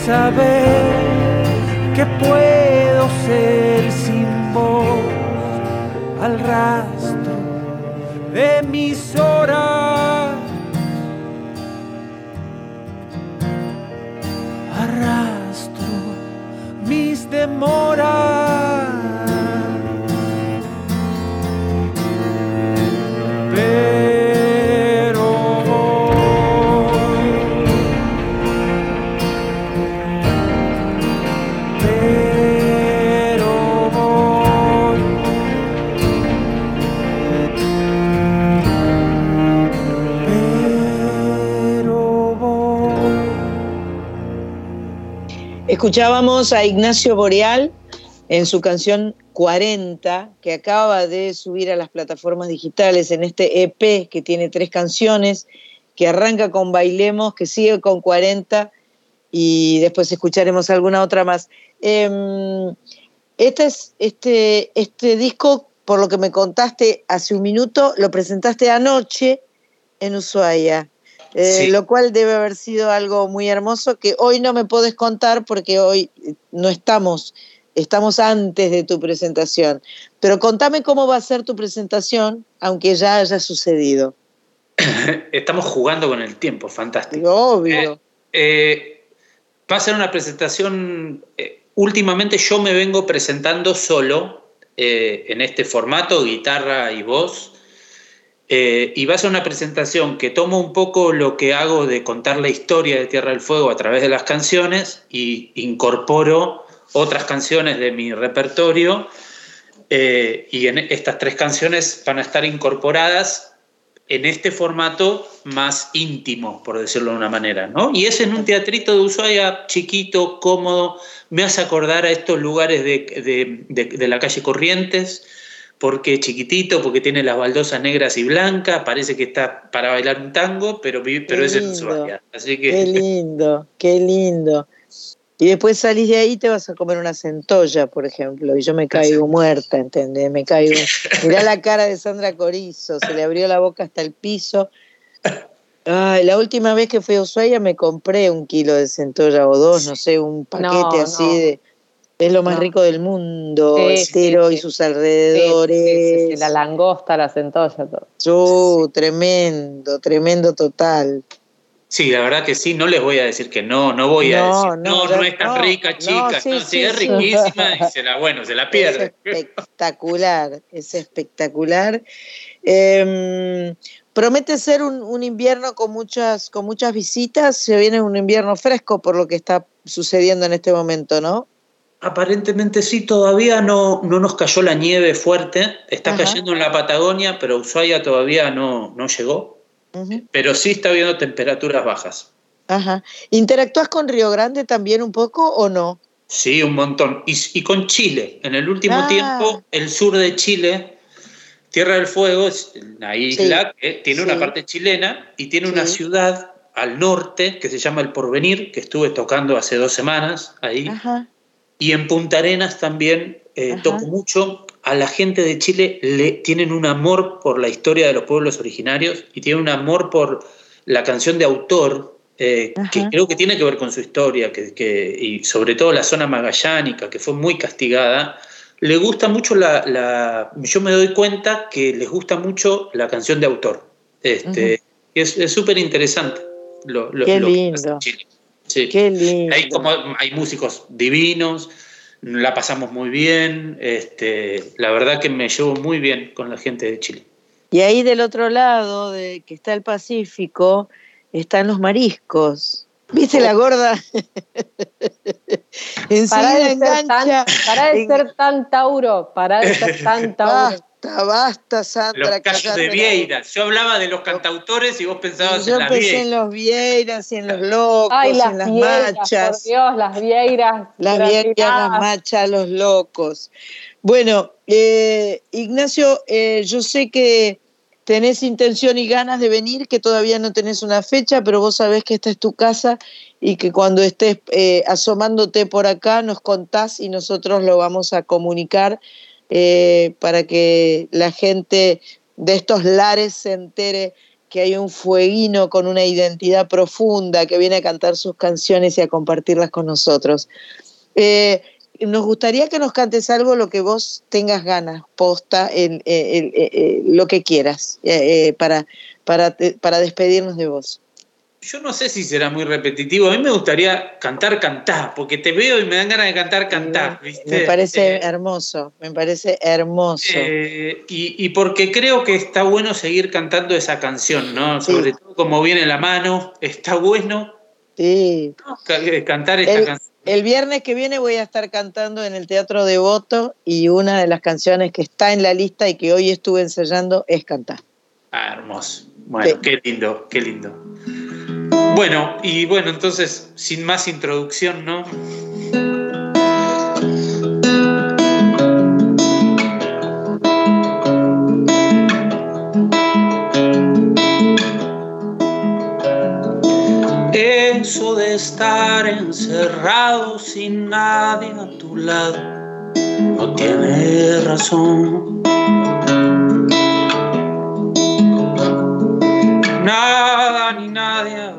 saber que puedo ser sin vos al rastro Escuchábamos a Ignacio Boreal en su canción 40, que acaba de subir a las plataformas digitales en este EP que tiene tres canciones, que arranca con Bailemos, que sigue con 40 y después escucharemos alguna otra más. Este, es, este, este disco, por lo que me contaste hace un minuto, lo presentaste anoche en Ushuaia. Eh, Sí. Lo cual debe haber sido algo muy hermoso que hoy no me podés contar porque hoy no estamos, estamos antes de tu presentación. Pero contame cómo va a ser tu presentación, aunque ya haya sucedido. (coughs) Estamos jugando con el tiempo, fantástico. Obvio. Eh, eh, va a ser una presentación. eh, últimamente yo me vengo presentando solo eh, en este formato, guitarra y voz. Eh, y va a ser una presentación que tomo un poco lo que hago de contar la historia de Tierra del Fuego a través de las canciones y incorporo otras canciones de mi repertorio. eh, y en estas tres canciones van a estar incorporadas en este formato más íntimo, por decirlo de una manera, ¿no? Y es en un teatrito de Ushuaia chiquito, cómodo, me hace acordar a estos lugares de, de- de- de la calle Corrientes, porque es chiquitito, porque tiene las baldosas negras y blancas, parece que está para bailar un tango, pero, pero Qué es en lindo, Ushuaia. Así Qué que lindo, qué lindo. Y después salís de ahí y te vas a comer una centolla, por ejemplo, y yo me caigo muerta, ¿entendés? Me caigo. (laughs) Mirá la cara de Sandra Corizo, se le abrió la boca hasta el piso. Ay, la última vez que fui a Ushuaia me compré un kilo de centolla o dos, no sé, un paquete No, así no. de. Es lo más rico del mundo, Estero y sus alrededores. la langosta, la centolla, todo. Tremendo, tremendo total. Sí, la verdad que sí, no les voy a decir que no, no voy a decir, no, no, es tan rica, chica, sí, sí, es riquísima y (laughs) se la, bueno, se la pierde. Es espectacular, es espectacular. Em, promete ser un, invierno con muchas, con muchas visitas, se viene un invierno fresco por lo que está sucediendo en este momento, ¿no? Aparentemente sí, todavía no, no nos cayó la nieve fuerte, está cayendo en la Patagonia, pero Ushuaia todavía no, no llegó. Pero sí está habiendo temperaturas bajas. Ajá. ¿Interactúas con Río Grande también un poco o no? Sí, un montón. Y, con Chile. En el último ah. tiempo, el sur de Chile, Tierra del Fuego, es una isla que tiene una parte chilena y tiene una ciudad al norte que se llama El Porvenir, que estuve tocando hace dos semanas ahí. Y en Punta Arenas también eh, toco mucho a la gente de Chile le tienen un amor por la historia de los pueblos originarios y tienen un amor por la canción de autor, eh, que creo que tiene que ver con su historia, que, y sobre todo la zona magallánica, que fue muy castigada. Le gusta mucho la, Yo me doy cuenta que les gusta mucho la canción de autor. Este, Es súper interesante lo, Qué lindo. Qué lindo. Hay, como, hay músicos divinos la pasamos muy bien, este, la verdad que me llevo muy bien con la gente de Chile. Y ahí del otro lado, de que está el Pacífico, están los mariscos. ¿Viste la gorda? (laughs) para de engancha. para de ser tan Tauro, para de ser tan (laughs) Tauro. Basta, basta, Sandra. Los callos de Vieiras. Yo hablaba de los cantautores y vos pensabas en las Yo pensé en los Vieiras y en los locos, en las machas. Por Dios, las Vieiras. Las Vieiras, las machas, los locos. Bueno, eh, Ignacio, eh, yo sé que tenés intención y ganas de venir, que todavía no tenés una fecha, pero vos sabés que esta es tu casa y que cuando estés eh, asomándote por acá nos contás y nosotros lo vamos a comunicar eh, para que la gente de estos lares se entere que hay un fueguino con una identidad profunda que viene a cantar sus canciones y a compartirlas con nosotros. Eh, nos gustaría que nos cantes algo lo que vos tengas ganas, posta, en, lo que quieras, eh, para, para, para despedirnos de vos. Yo no sé si será muy repetitivo. A mí me gustaría cantar, cantar, porque te veo y me dan ganas de cantar, cantar. Me parece eh, hermoso, me parece hermoso. Eh, y, porque creo que está bueno seguir cantando esa canción, ¿no? Sobre todo como viene la mano, está bueno sí. Eh, cantar esta canción. El viernes que viene voy a estar cantando en el Teatro Devoto y una de las canciones que está en la lista y que hoy estuve ensayando es cantar. Ah, hermoso. Bueno, qué lindo, qué lindo. Bueno, y bueno, entonces, sin más introducción, ¿no? Eso de estar encerrado sin nadie a tu lado no tiene razón. Nada ni nadie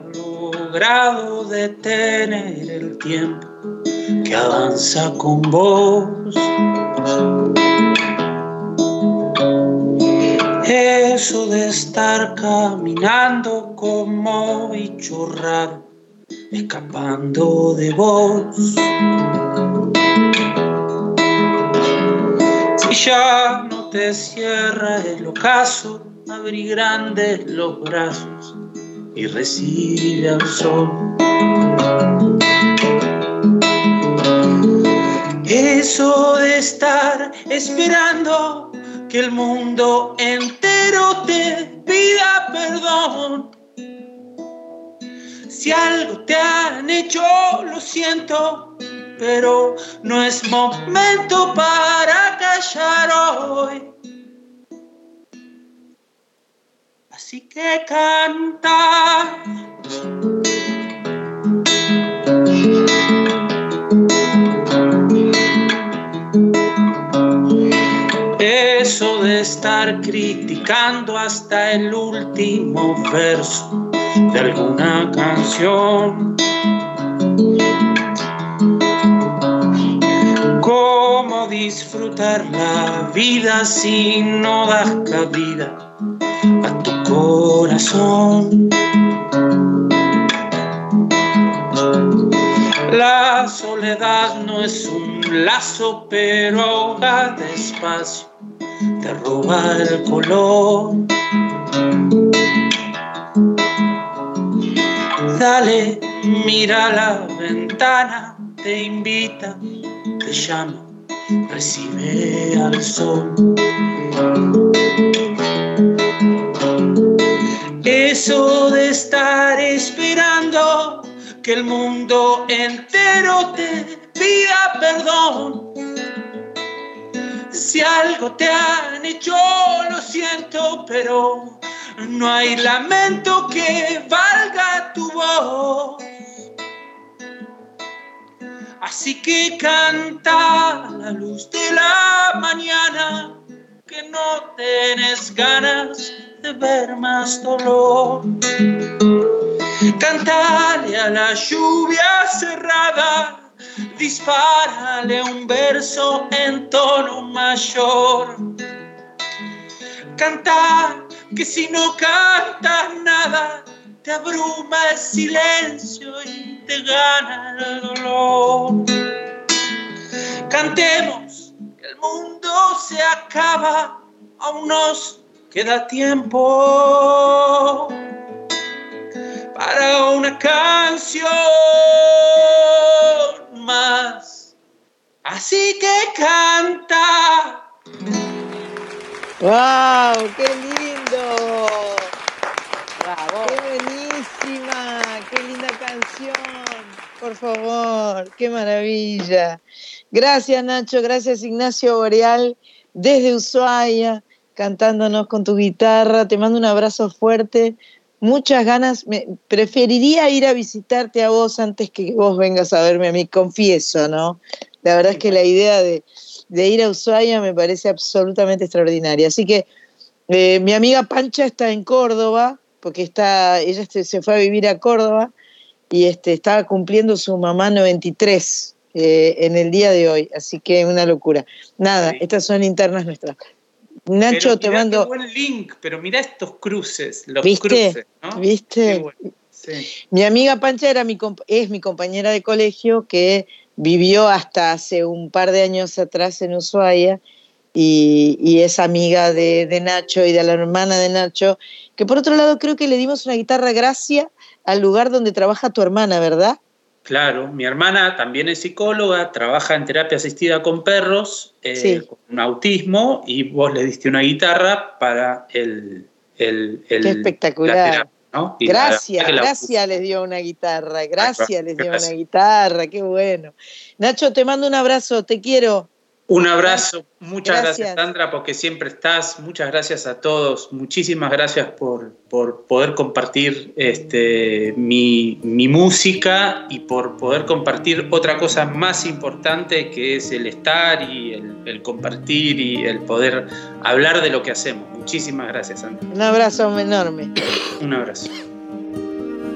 logrado detener el tiempo que avanza con vos. Eso de estar caminando como bicho escapando de vos. Si ya no te cierra el ocaso, abrí grandes los brazos y recibe al sol. Eso de estar esperando que el mundo entero te pida perdón. Si algo te han hecho, lo siento, pero no es momento para callar hoy. Así que canta. Eso de estar criticando hasta el último verso de alguna canción. disfrutar la vida si no das cabida corazón. La soledad no es un lazo, pero ahoga despacio, te roba el color. Dale, mira la ventana, te invita, te llama, recibe al sol. Eso de estar esperando que el mundo entero te pida perdón. Si algo te han hecho, lo siento, pero no hay lamento que valga tu voz. Así que canta la luz de la mañana, que no tienes ganas de ver más dolor. Cantale a la lluvia cerrada, dispárale un verso en tono mayor. Canta que si no cantas nada, te abruma el silencio y te gana el dolor. Cantemos que el mundo se acaba, aún nos queda tiempo para una canción más. Así que canta. ¡Wow! ¡Qué lindo! ¡Bravo! ¡Qué buenísima! ¡Qué linda canción! Por favor, qué maravilla. Gracias Nacho, gracias Ignacio Boreal desde Ushuaia, cantándonos con tu guitarra. Te mando un abrazo fuerte muchas ganas, me, preferiría ir a visitarte a vos antes que vos vengas a verme a mí, confieso, ¿no? La verdad es que la idea de, ir a Ushuaia me parece absolutamente extraordinaria. Así que eh, mi amiga Pancha está en Córdoba, porque está, ella se fue a vivir a Córdoba y este, estaba cumpliendo su mamá 93 eh, en el día de hoy, así que una locura. Nada, estas son internas nuestras. Nacho, te mando. Qué buen link, pero mira estos cruces, los ¿Viste? cruces, ¿no? ¿Viste? Mi amiga Pancha era mi, es mi compañera de colegio que vivió hasta hace un par de años atrás en Ushuaia y, es amiga de, de, Nacho y de la hermana de Nacho, que por otro lado creo que le dimos una guitarra gracia al lugar donde trabaja tu hermana, ¿verdad? Claro, mi hermana también es psicóloga, trabaja en terapia asistida con perros, eh, con un autismo, y vos le diste una guitarra para el... el, Qué espectacular. Gracias, gracias les dio una guitarra, gracias les dio una guitarra, qué bueno. Nacho, te mando un abrazo, te quiero. Un abrazo, muchas gracias. Sandra, porque siempre estás. Muchas gracias a todos. Muchísimas gracias por, por poder compartir este, mi, música y por poder compartir otra cosa más importante que es el estar y el, compartir y el poder hablar de lo que hacemos. Muchísimas gracias, Sandra. Un abrazo enorme. (coughs) Un abrazo.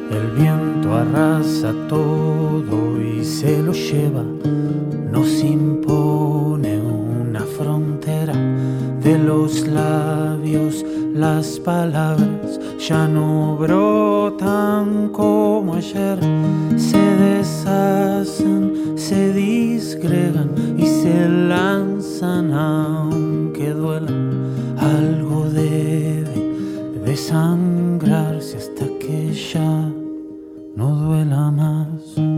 El viento arrasa todo y se lo lleva, nos frontera de los labios, las palabras ya no brotan como ayer, se deshacen, se disgregan y se lanzan aunque duela, algo debe desangrarse hasta que ya no duela más.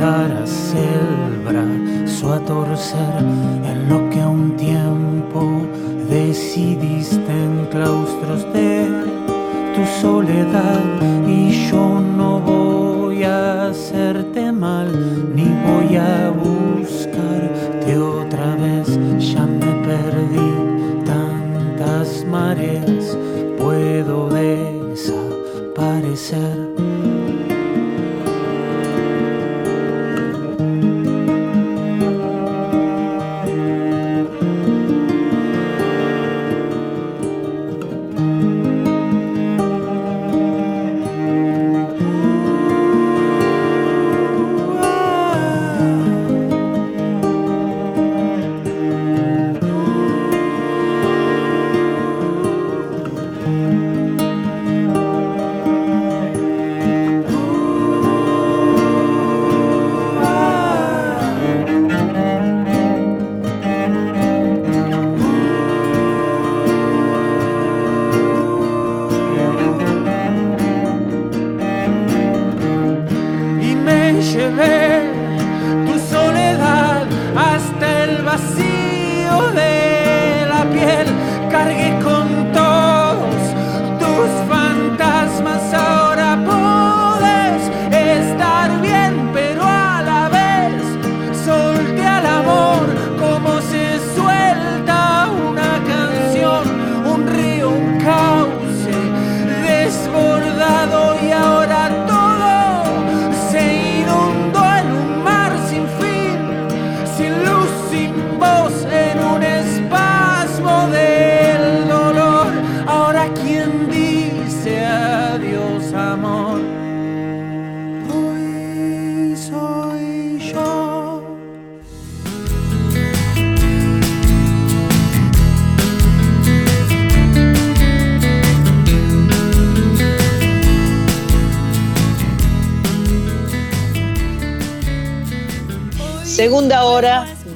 Ni darás el brazo a torcer en lo que un tiempo decidiste en claustros de tu soledad. Y yo no voy a hacerte mal ni voy a buscarte otra vez. Ya me perdí tantas mareas puedo desaparecer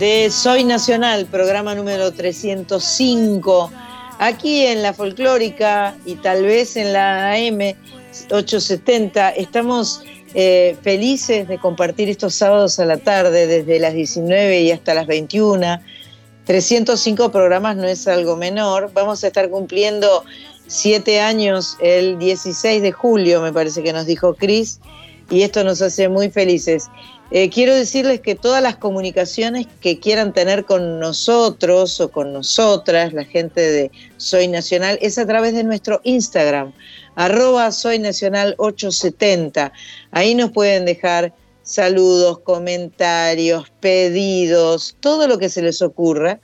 de Soy Nacional, programa número 305, aquí en la folclórica y tal vez en la AM 870. Estamos eh, felices de compartir estos sábados a la tarde, desde las 19 y hasta las 21. 305 programas no es algo menor. Vamos a estar cumpliendo siete años el 16 de julio, me parece que nos dijo Cris, y esto nos hace muy felices. Eh, quiero decirles que todas las comunicaciones que quieran tener con nosotros o con nosotras, la gente de Soy Nacional, es a través de nuestro Instagram, arroba Soy Nacional 870. Ahí nos pueden dejar saludos, comentarios, pedidos, todo lo que se les ocurra.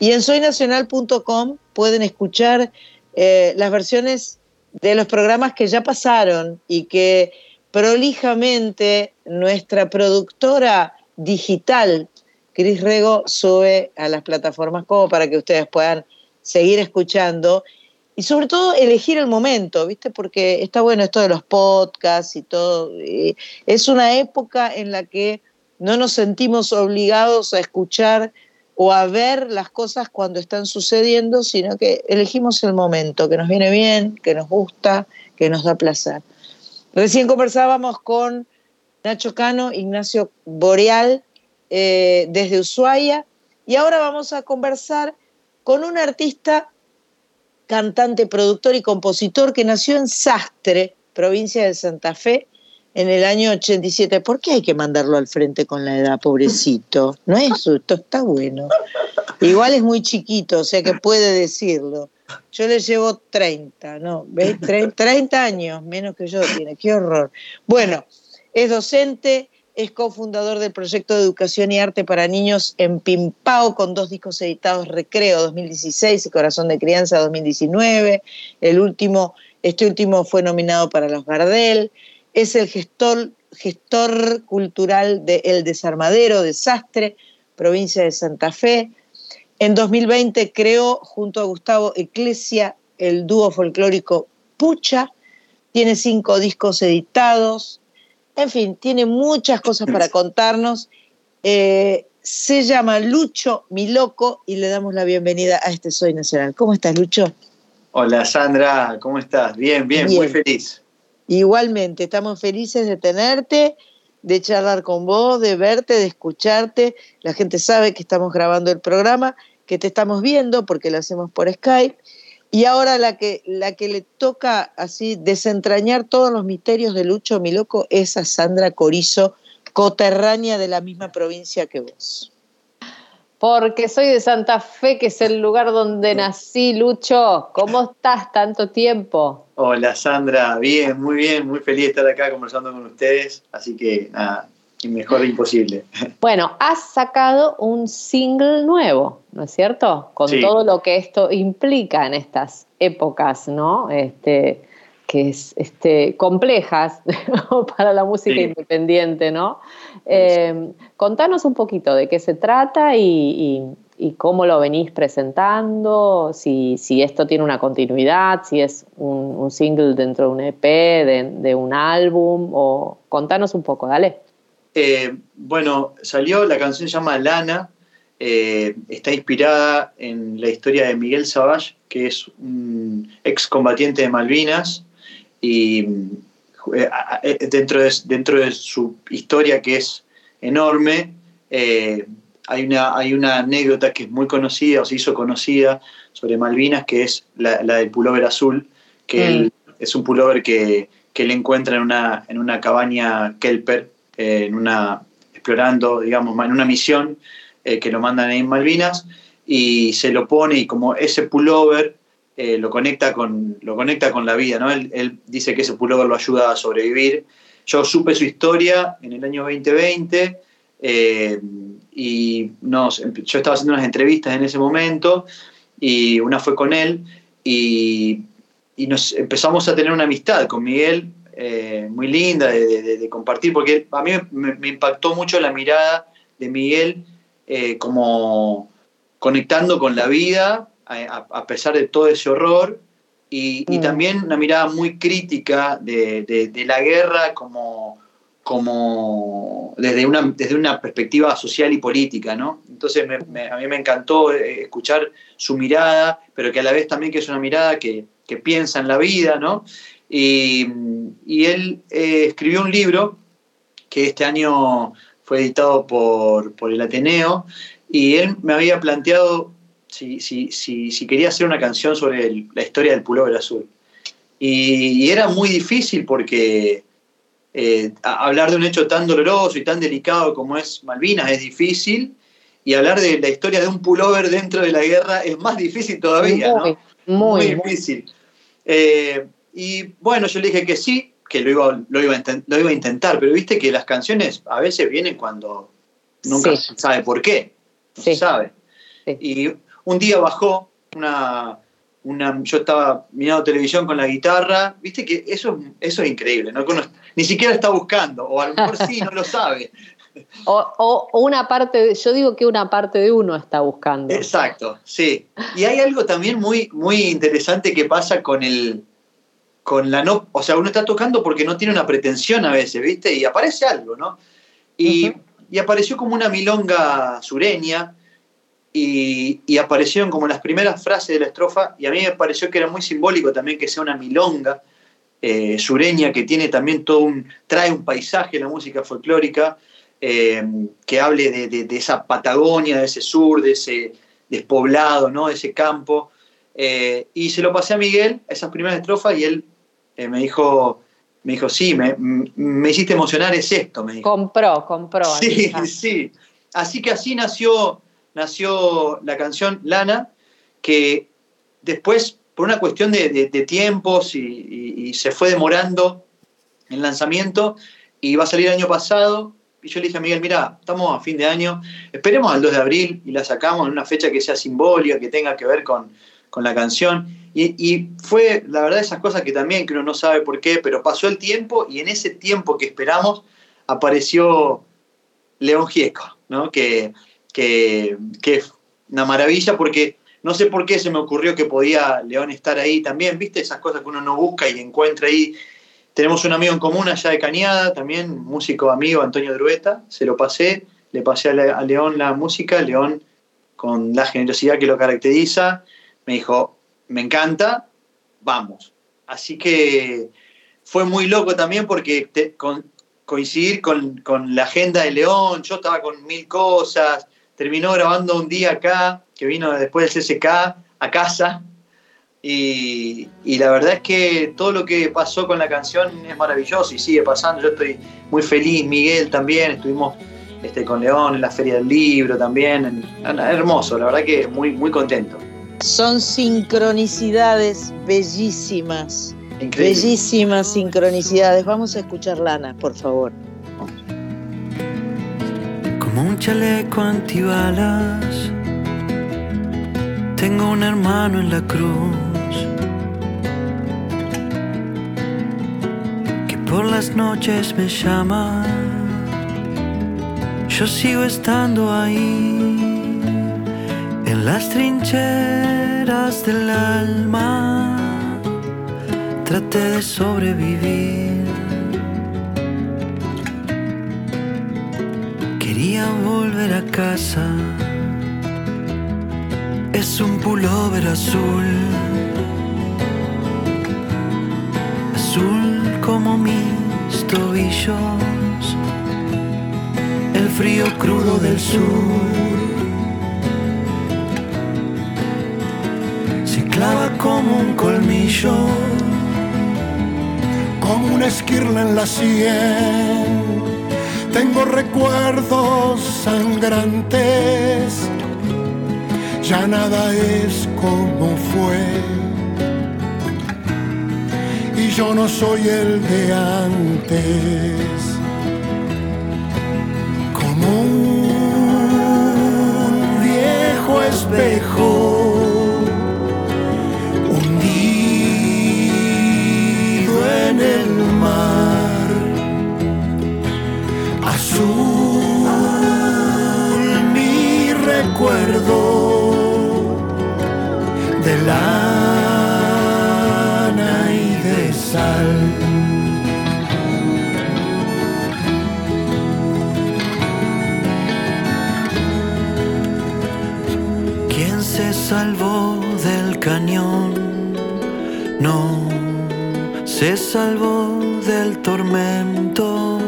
Y en soynacional.com pueden escuchar eh, las versiones de los programas que ya pasaron y que prolijamente nuestra productora digital, Cris Rego, sube a las plataformas como para que ustedes puedan seguir escuchando y sobre todo elegir el momento, ¿viste? Porque está bueno esto de los podcasts y todo. es una época en la que no nos sentimos obligados a escuchar o a ver las cosas cuando están sucediendo, sino que elegimos el momento que nos viene bien, que nos gusta, que nos da placer. Recién conversábamos con Nacho Cano, Ignacio Boreal, eh, desde Ushuaia, y ahora vamos a conversar con un artista, cantante, productor y compositor que nació en Sastre, provincia de Santa Fe, en el año 87. ¿Por qué hay que mandarlo al frente con la edad, pobrecito? No es esto está bueno. Igual es muy chiquito, o sea que puede decirlo. Yo le llevo 30, ¿no? ¿Ves? (laughs) 30 años menos que yo tiene, qué horror. Bueno, es docente, es cofundador del proyecto de educación y arte para niños en Pimpao, con dos discos editados, Recreo 2016 y Corazón de Crianza 2019. El último, este último fue nominado para los Gardel. Es el gestor, gestor cultural de El Desarmadero, Desastre, provincia de Santa Fe en 2020 creó junto a Gustavo Eclesia el dúo folclórico Pucha, tiene cinco discos editados, en fin, tiene muchas cosas para contarnos. Eh, se llama Lucho Mi Loco y le damos la bienvenida a este Soy Nacional. ¿Cómo estás, Lucho? Hola, Sandra, ¿cómo estás? Bien, bien, bien. muy feliz. Igualmente, estamos felices de tenerte de charlar con vos, de verte, de escucharte. La gente sabe que estamos grabando el programa, que te estamos viendo porque lo hacemos por Skype. Y ahora la que, la que le toca así desentrañar todos los misterios de Lucho Mi Loco es a Sandra Corizo, coterránea de la misma provincia que vos. Porque soy de Santa Fe, que es el lugar donde nací, Lucho. ¿Cómo estás tanto tiempo? Hola Sandra, bien, muy bien, muy feliz de estar acá conversando con ustedes, así que nada, mejor (laughs) imposible. Bueno, has sacado un single nuevo, ¿no es cierto? Con todo lo que esto implica en estas épocas, ¿no? Este, que es este, complejas (laughs) para la música independiente, ¿no? Eh, contanos un poquito de qué se trata y, y cómo lo venís presentando, si, si, esto tiene una continuidad, si es un, single dentro de un EP, de, un álbum, o contanos un poco, dale. Eh, bueno, salió, la canción se llama Lana, eh, está inspirada en la historia de Miguel Savage, que es un excombatiente de Malvinas, y eh, dentro, de, dentro de su historia que es enorme, hay, una, hay una anécdota que es muy conocida o se hizo conocida sobre Malvinas, que es la, del pullover azul, que mm. es un pullover que, que él encuentra en una, en una cabaña Kelper, eh, en una, explorando, digamos, en una misión eh, que lo mandan ahí en Malvinas, y se lo pone y como ese pullover eh, lo, conecta con, lo conecta con la vida, ¿no? Él, dice que ese pullover lo ayuda a sobrevivir. Yo supe su historia en el año 2020 y nos, yo estaba haciendo unas entrevistas en ese momento y una fue con él y, y nos empezamos a tener una amistad con Miguel eh, muy linda de, compartir, porque a mí me, impactó mucho la mirada de Miguel eh, como conectando con la vida a, pesar de todo ese horror y, y, mm. también una mirada muy crítica de, la guerra como como desde una, desde una perspectiva social y política, ¿no? Entonces a mí me encantó eh, escuchar su mirada, pero que a la vez también que es una mirada que, piensa en la vida, ¿no? Y, él eh, escribió un libro que este año fue editado por, el Ateneo, y él me había planteado si, si, si, quería hacer una canción sobre la historia del pullover azul. y era muy difícil porque eh, hablar de un hecho tan doloroso y tan delicado como es Malvinas es difícil, y hablar de la historia de un pullover dentro de la guerra es más difícil todavía, muy, ¿no? Muy, difícil. Eh, y bueno, yo le dije que sí, que lo iba, lo, iba a intentar, pero viste que las canciones a veces vienen cuando nunca se sabe por qué, no se sabe. Y un día bajó una, yo estaba mirando televisión con la guitarra, viste que eso, eso es increíble, ¿no? ni siquiera está buscando, o a lo mejor sí, no lo sabe. (laughs) O, una parte, yo digo que una parte de uno está buscando. Exacto, sí. Y hay algo también muy, muy interesante que pasa con el, con la no, o sea, uno está tocando porque no tiene una pretensión a veces, ¿viste? Y aparece algo, ¿no? Y, y apareció como una milonga sureña, y, aparecieron como las primeras frases de la estrofa y a mí me pareció que era muy simbólico también que sea una milonga eh, sureña que tiene también todo un, trae un paisaje la música folclórica eh, que hable de, esa Patagonia, de ese sur, de ese despoblado, ¿no? de ese campo. Eh, y se lo pasé a Miguel, esas primeras estrofas, y él me dijo, me dijo, sí, me, me, hiciste emocionar, es esto, me dijo. Compró, compró. Sí, (laughs) sí. Así que así nació nació la canción Lana, que después, por una cuestión de, tiempos y, se fue demorando el lanzamiento, y va a salir el año pasado. Y yo le dije a Miguel, mira, estamos a fin de año, esperemos al 2 de abril y la sacamos en una fecha que sea simbólica, que tenga que ver con, la canción. Y, fue, la verdad, esas cosas que también que uno no sabe por qué, pero pasó el tiempo y en ese tiempo que esperamos apareció León Gieco, ¿no? que que, es una maravilla porque no sé por qué se me ocurrió que podía León estar ahí también, ¿viste? Esas cosas que uno no busca y encuentra ahí. Tenemos un amigo en común allá de Cañada, también músico amigo, Antonio Drueta, se lo pasé, le pasé a, León la música, León con la generosidad que lo caracteriza, me dijo, me encanta, vamos. Así que fue muy loco también porque coincidir con, con, la agenda de León, yo estaba con mil cosas, terminó grabando un día acá, que vino después del CSK a casa. Y, la verdad es que todo lo que pasó con la canción es maravilloso y sigue pasando. Yo estoy muy feliz, Miguel también, estuvimos este, con León en la Feria del Libro también. hermoso, la verdad que muy, muy contento. Son sincronicidades bellísimas. Bellísimas sincronicidades. Vamos a escuchar Lana, por favor un chaleco antibalas. Tengo un hermano en la cruz que por las noches me llama. Yo sigo estando ahí en las trincheras del alma. Traté de sobrevivir querían volver a casa. Es un pullover azul, azul como mis tobillos, el frío crudo del sur. Se clava como un colmillo, como una esquirla en la sien tengo recuerdos sangrantes, ya nada es como fue. Y yo no soy el de antes. Como un viejo espejo en el de lana y de sal. ¿Quién se salvó del cañón? No se salvó del tormento.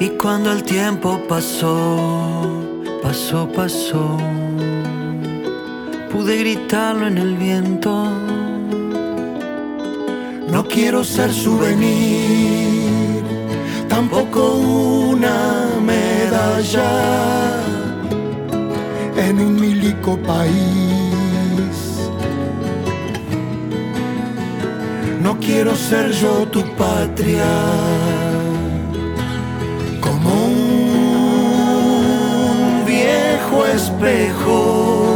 Y cuando el tiempo pasó, pasó, pasó, pude gritarlo en el viento. No quiero ser souvenir, tampoco una medalla en un milico país No quiero ser yo tu patria. Espejo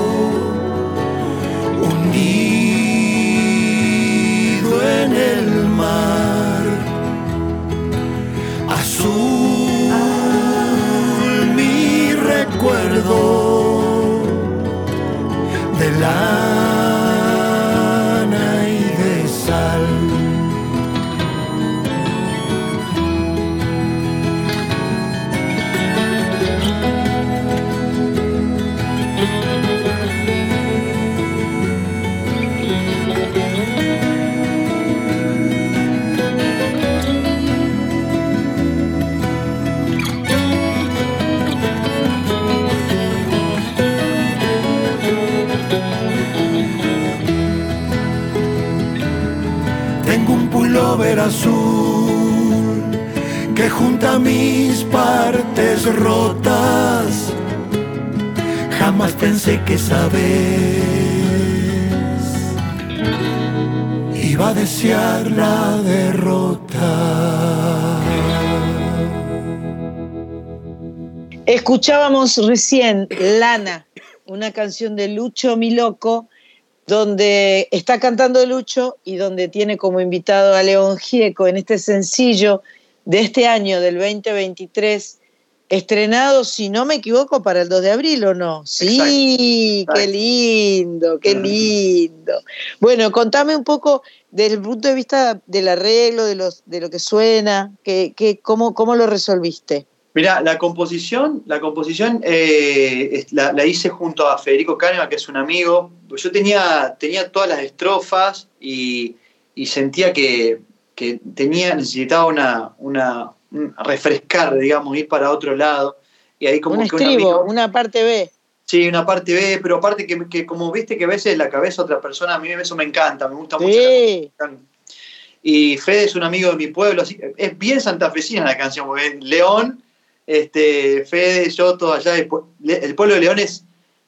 azul que junta mis partes rotas. Jamás pensé que sabes iba a desear la derrota. Escuchábamos recién Lana, una canción de Lucho Mi Loco donde está cantando Lucho y donde tiene como invitado a León Gieco en este sencillo de este año, del 2023, estrenado, si no me equivoco, para el 2 de abril o no. Sí, qué lindo, qué lindo. Bueno, contame un poco desde el punto de vista del arreglo, de, los, de lo que suena, que, cómo, ¿cómo lo resolviste? Mira, la composición, la composición eh, la, hice junto a Federico Kahneman, que es un amigo. Yo tenía, tenía todas las estrofas y, sentía que, tenía, necesitaba una, una refrescar, digamos, ir para otro lado. Y ahí como un estribo, una parte B. Sí, una parte B, pero aparte que, como viste que a veces la cabeza de otra persona, a mí eso me encanta, me gusta mucho. y Fede es un amigo de mi pueblo, así es bien santafesina la canción, porque León este, Fede, yo, todo allá. El, pueblo de León es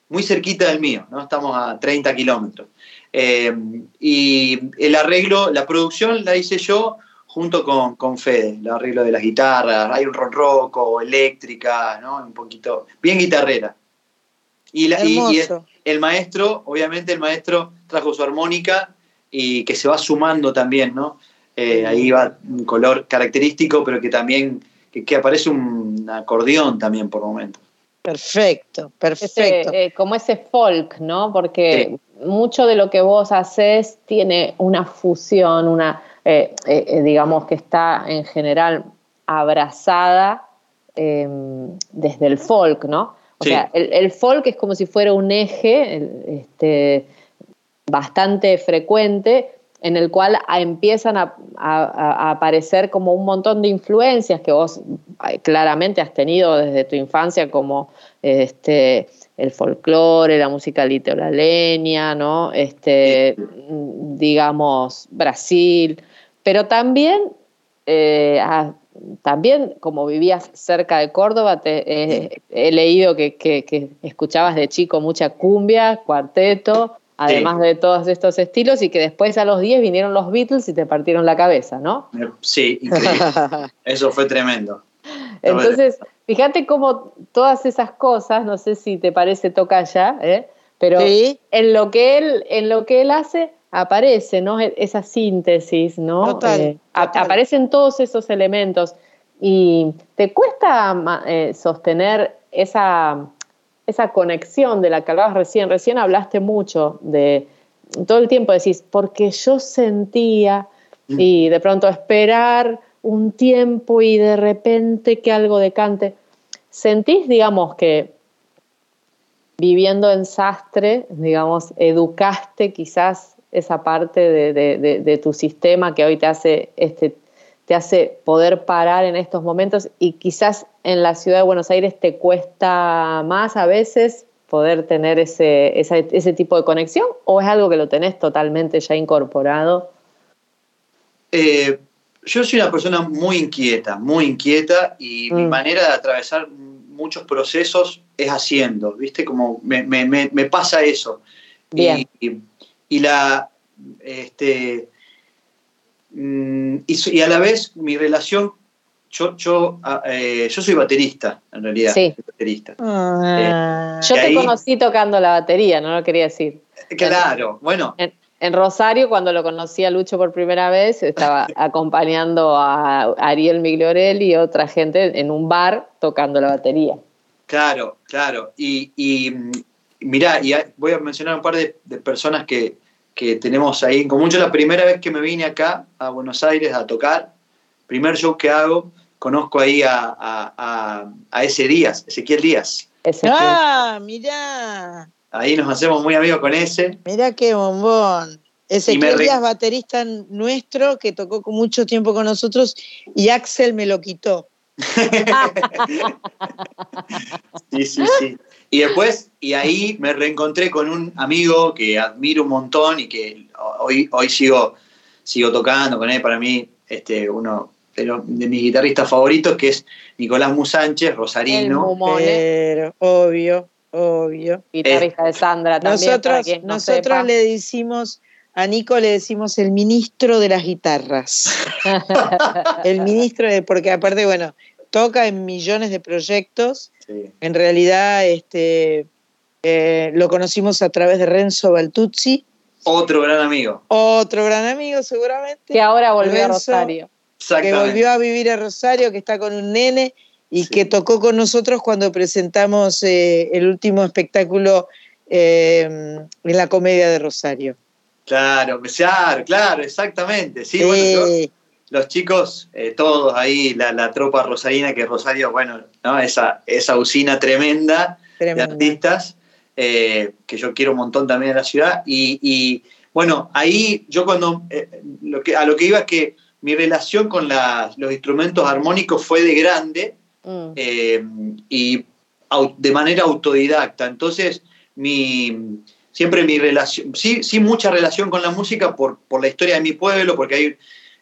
muy cerquita del mío, ¿no? Estamos a 30 kilómetros. Eh, y el arreglo, la producción la hice yo junto con, con Fede, el arreglo de las guitarras, hay un ronroco, eléctrica, ¿no? Un poquito, bien guitarrera. Y, el, maestro, obviamente el maestro trajo su armónica y que se va sumando también, ¿no? Eh, ahí va un color característico, pero que también que, aparece un acordeón también por momentos. Perfecto, perfecto. Eh, como ese folk, ¿no? Porque mucho de lo que vos haces tiene una fusión, una, eh, eh, digamos que está en general abrazada em, desde el folk, ¿no? O sea, el, folk es como si fuera un eje este, bastante frecuente en el cual empiezan a, aparecer como un montón de influencias que vos claramente has tenido desde tu infancia, como este, el folclore, la música litoraleña, ¿no? Este, digamos, Brasil, pero también, eh, también como vivías cerca de Córdoba, te, he leído que escuchabas de chico mucha cumbia, cuarteto, además de todos estos estilos, y que después a los 10 vinieron los Beatles y te partieron la cabeza, ¿no? Sí, increíble. (laughs) Eso fue tremendo. Entonces, fíjate cómo todas esas cosas, no sé si te parece toca ya, ¿eh? pero en lo que él, en lo que él hace, aparece, ¿no? E-, esa síntesis, ¿no? Total, eh, Aparecen todos esos elementos. Y te cuesta eh, sostener esa esa conexión de la que hablabas recién, recién hablaste mucho de, todo el tiempo decís, porque yo sentía y de pronto esperar un tiempo y de repente que algo decante. ¿Sentís, digamos, que viviendo en sastre, digamos, educaste quizás esa parte de, tu sistema que hoy te hace este te hace poder parar en estos momentos y quizás en la ciudad de Buenos Aires te cuesta más a veces poder tener ese, ese, tipo de conexión o es algo que lo tenés totalmente ya incorporado? Eh, yo soy una persona muy inquieta, muy inquieta y mi mm. manera de atravesar muchos procesos es haciendo, ¿viste? Como me, pasa eso. Y, y, la, este, Mm, y, a la vez mi relación, yo, yo, ah, eh, yo soy baterista, en realidad. Sí. Baterista. Ah. Eh, yo te conocí tocando la batería, no lo quería decir. Claro, bueno. En, Rosario, cuando lo conocí a Lucho por primera vez, estaba (laughs) acompañando a Ariel Migliorelli y otra gente en un bar tocando la batería. Claro, claro. Y, y mm, mirá, y voy a mencionar un par de personas que, que tenemos ahí en común. Yo la primera vez que me vine acá a Buenos Aires a tocar, primer show que hago, conozco ahí a, a, ese Díaz, Ezequiel Díaz. Ah, mirá. Ahí nos hacemos muy amigos con ese. Mirá qué bombón. Ezequiel Díaz, baterista nuestro, que tocó con mucho tiempo con nosotros, y Axel me lo quitó. (laughs) sí, sí, sí. Y después, y ahí me reencontré con un amigo que admiro un montón y que hoy, hoy sigo, sigo tocando con él, para mí, este, uno de, mis guitarristas favoritos, que es Nicolás Musánchez, rosarino. Pero, obvio, obvio. Guitarrista de Sandra también. Nosotros, nosotros le decimos, a Nico le decimos el ministro de las guitarras. (laughs) el ministro de, porque aparte, bueno, toca en millones de proyectos en realidad, este, eh, lo conocimos a través de Renzo Baltuzzi. Otro gran amigo. Otro gran amigo, seguramente. Que ahora volvió a Rosario. Que volvió a vivir a Rosario, que está con un nene y que tocó con nosotros cuando presentamos eh, el último espectáculo eh, en la comedia de Rosario. Claro, claro, claro, exactamente. Sí, Bueno, los chicos, eh, todos ahí, la, tropa rosarina, que Rosario, bueno, ¿no? esa, esa usina tremenda, de artistas, eh, que yo quiero un montón también en la ciudad. Y, bueno, ahí yo cuando, eh, lo que, a lo que iba es que mi relación con los instrumentos armónicos fue de grande mm. y de manera autodidacta. Entonces, mi, siempre mi relación, sí, sí mucha relación con la música por, por la historia de mi pueblo, porque hay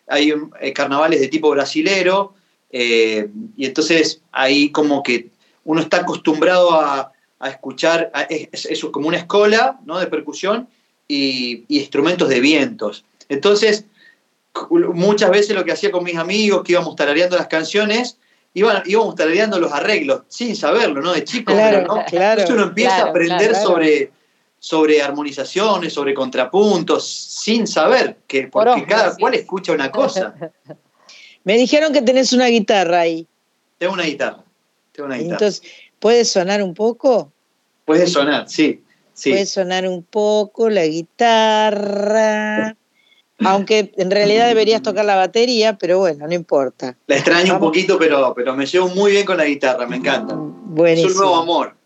hay eh, carnavales de tipo brasilero, eh, y entonces ahí como que uno está acostumbrado a, escuchar, es, como una escola ¿no? de percusión y, instrumentos de vientos. Entonces, muchas veces lo que hacía con mis amigos, que íbamos tarareando las canciones, íbamos tarareando los arreglos, sin saberlo, ¿no? De chico, ¿no? Entonces uno empieza a aprender sobre sobre armonizaciones, sobre contrapuntos, sin saber, que, porque cada cual escucha una cosa. (laughs) Me dijeron que tenés una guitarra ahí. Tengo una guitarra. Tengo una guitarra. Entonces, ¿puede sonar un poco? Puede sonar, sí. sí. Puede sonar un poco la guitarra. Aunque en realidad deberías tocar la batería, pero bueno, no importa. La extraño un poquito, pero, pero me llevo muy bien con la guitarra, me encanta. Buenísimo. Es un nuevo amor.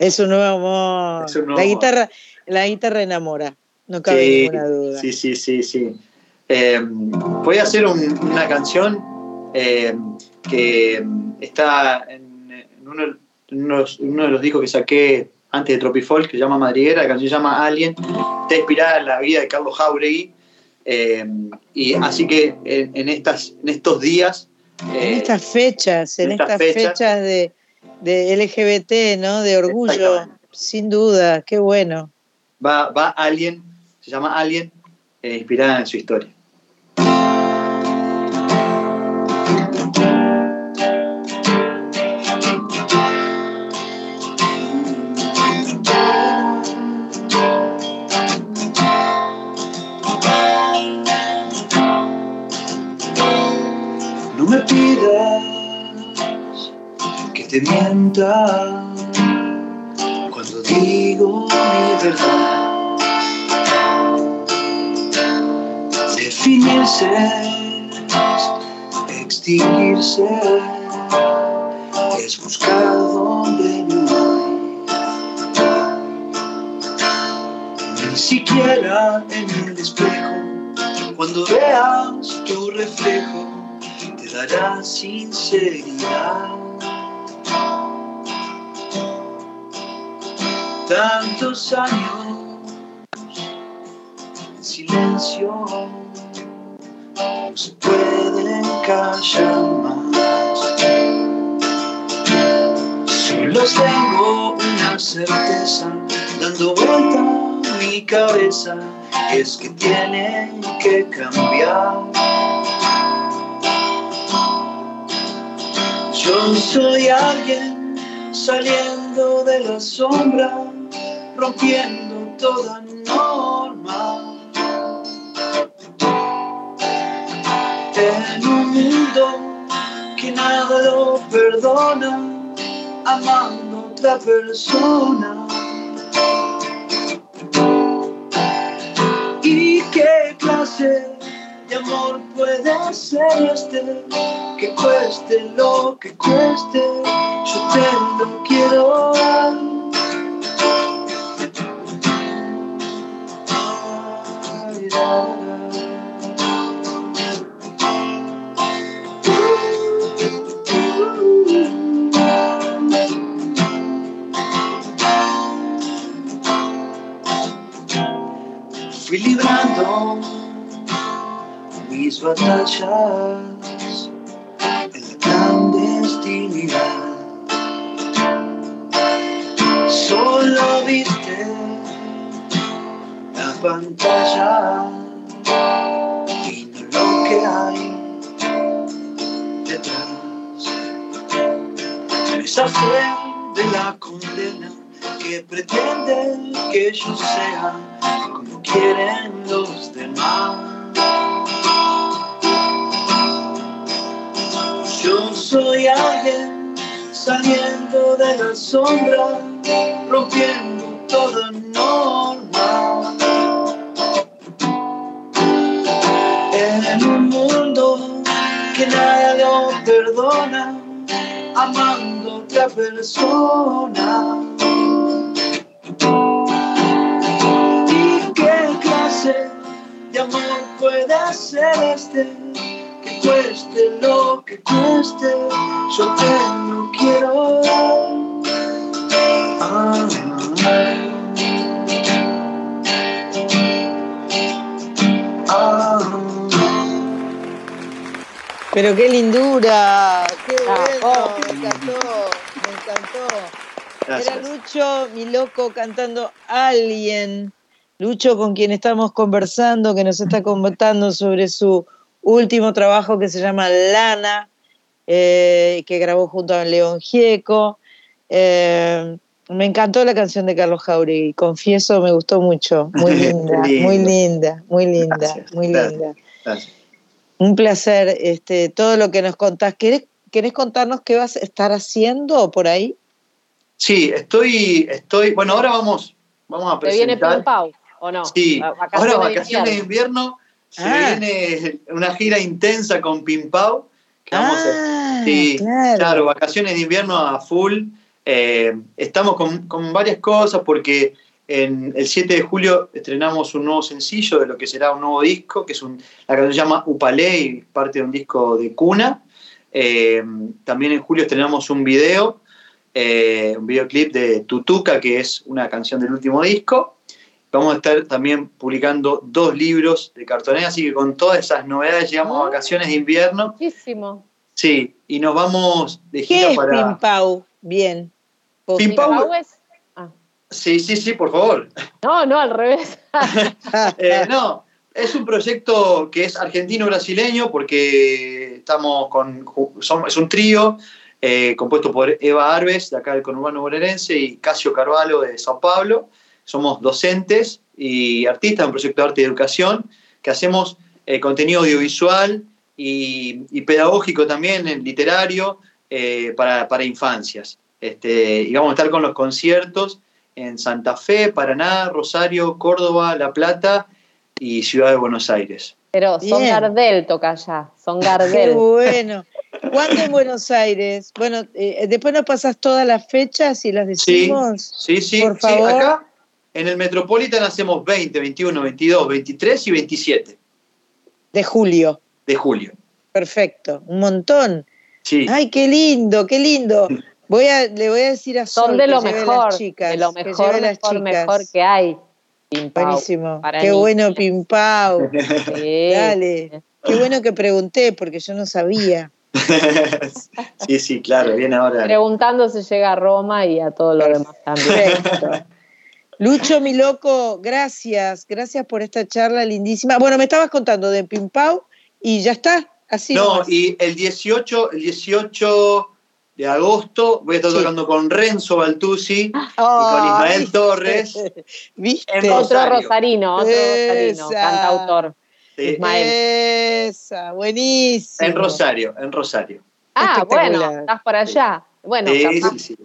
Es un nuevo amor. la guitarra, la guitarra enamora, no cabe ninguna duda. Sí, sí, sí, sí. Eh, voy a hacer una canción eh, que está en, uno, de los discos que saqué antes de Tropifolk, que se llama Madriguera, la canción se llama Alien, está inspirada en la vida de Carlos Jauregui, eh, y así que en, estas, en estos días... en estas fechas, en, estas, fechas, de, de, LGBT, ¿no? De orgullo, sin duda, qué bueno. Va, va Alien, se llama Alien, inspirada en su historia. No me pidas que te mienta cuando digo mi verdad. Definirse, extinguirse, es buscar donde no hay. Ni siquiera en el espejo, cuando veas tu reflejo, te dará sinceridad. Tantos años en silencio no se pueden callar más. Solo tengo una certeza dando vuelta a mi cabeza, y es que tienen que cambiar. Yo soy alguien saliendo de la sombra, rompiendo toda norma. en un mundo que nada lo perdona, amando otra persona. ¿Y qué clase de amor puede ser este? Que cueste lo que cueste, yo te lo quiero dar. Fui librando mis batallas yo sea como quieren los demás. Yo soy alguien saliendo de la sombra, rompiendo toda norma. En un mundo que nada lo perdona, amando otra persona. Puede ser este, que cueste lo que cueste, yo te lo quiero. Ah, Pero qué lindura, qué ah, bueno, oh. me encantó, me encantó. Era Lucho, mi loco, cantando Alien. Lucho, con quien estamos conversando, que nos está contando sobre su último trabajo que se llama Lana, eh, que grabó junto a León Gieco. Eh, me encantó la canción de Carlos Jauregui, confieso, me gustó mucho. Muy (laughs) linda, muy linda, muy linda, muy linda. Un placer, este, todo lo que nos contás. ¿Querés, ¿Querés contarnos qué vas a estar haciendo por ahí? Sí, estoy, estoy, bueno, ahora vamos, vamos a presentar. Te viene Pau. ¿O no? Sí, ahora vacaciones de invierno, se ah. viene una gira intensa con Pimpau. Que vamos a, ah, sí, claro. vacaciones de invierno a full. Eh, estamos con, varias cosas porque En el 7 de julio estrenamos un nuevo sencillo de lo que será un nuevo disco, que es un, la canción se llama Upale y parte de un disco de cuna. Eh, también en julio estrenamos un video, eh, un videoclip de Tutuca, que es una canción del último disco. Vamos a estar también publicando dos libros de cartonera, así que con todas esas novedades llegamos a vacaciones de invierno. Muchísimo. Sí, y nos vamos de gira ¿Qué es para. Pimpau? Bien. Pimpau es Sí, sí, sí, por favor. No, no, al revés. (laughs) (laughs) Eh, no, es un proyecto que es argentino-brasileño porque estamos con, es un trío eh, compuesto por Eva Arves, de acá del conurbano bonaerense, y Casio Carvalho, de Sao Paulo. Somos docentes y artistas en un proyecto de arte y educación que hacemos eh, contenido audiovisual y, pedagógico también, literario, para, para, infancias. Este, y vamos a estar con los conciertos en Santa Fe, Paraná, Rosario, Córdoba, La Plata y Ciudad de Buenos Aires. Pero son Gardel toca allá, son (laughs) Gardel. Qué bueno. ¿Cuándo en Buenos Aires? Bueno, eh, después nos pasas todas las fechas y las decimos. Sí, sí, Por favor. acá en el Metropolitan hacemos 20, 21, 22, 23 y 27. De julio. De julio. Perfecto, un montón. Sí. Ay, qué lindo, qué lindo. (laughs) Voy a, le voy a decir a Son de lo mejor, de lo mejor, que mejor, mejor que hay. Buenísimo. Qué bueno, Pimpau. (laughs) Dale. Qué bueno que pregunté, porque yo no sabía. (laughs) sí, sí, claro, viene ahora. Preguntando si llega a Roma y a todo lo demás también. Lucho, mi loco, gracias. Gracias por esta charla lindísima. Bueno, me estabas contando de Pimpau y ya está. Así no, y el 18, el 18 de agosto. Voy a estar tocando con Renzo Baltusi y con Ismael Torres. (laughs) ¿Viste? otro rosarino, otro rosarino, cantautor. Ismael. Esa, buenísimo. En Rosario, en Rosario. Ah, bueno, estás por allá. Bueno, sí, sí, sí.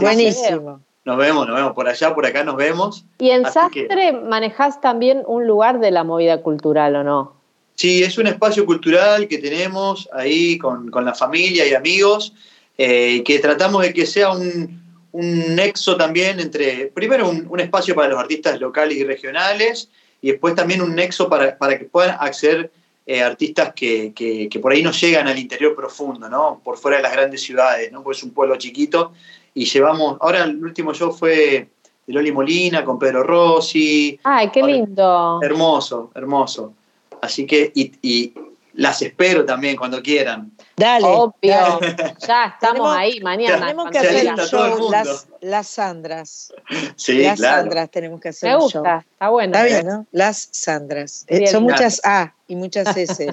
buenísimo. Nos vemos, nos vemos por allá, por acá nos vemos. ¿Y en Sastre manejás también un lugar de la movida cultural o no? Sí, es un espacio cultural que tenemos ahí con, con la familia y amigos eh, que tratamos de que sea un, nexo también entre, primero un, espacio para los artistas locales y regionales, y después también un nexo para, que puedan acceder eh, artistas que, por ahí no llegan al interior profundo, ¿no? por fuera de las grandes ciudades, ¿no? porque es un pueblo chiquito, y llevamos, ahora el último show fue de Loli Molina con Pedro Rossi. ¡Ay, qué lindo! hermoso, hermoso. Así que, y las espero también cuando quieran. Dale. Obvio. Ya estamos ahí mañana. Tenemos que hacer el show, las, las Sandras. Sí, las Sandras tenemos que hacer Me gusta, show. está bueno. Está bien, ¿no? Las Sandras. Eh, son muchas A y muchas S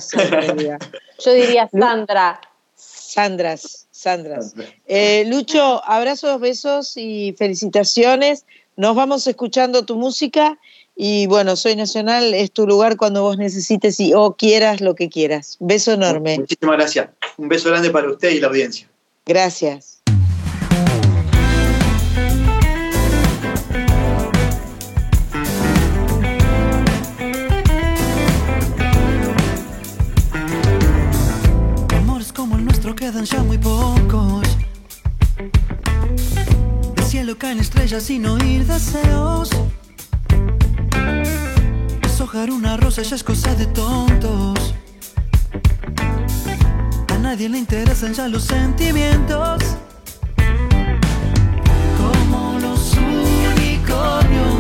Yo diría Sandra. Sandras, Sandras. Eh, Lucho, abrazos, besos y felicitaciones. Nos vamos escuchando tu música y bueno, Soy Nacional es tu lugar cuando vos necesites y o quieras lo que quieras. Beso enorme. Muchísimas gracias. Un beso grande para usted y la audiencia. Gracias. Cielo caen estrellas sin oír deseos Deshojar una rosa ya es cosa de tontos. A nadie le interesan ya los sentimientos. Como los unicornios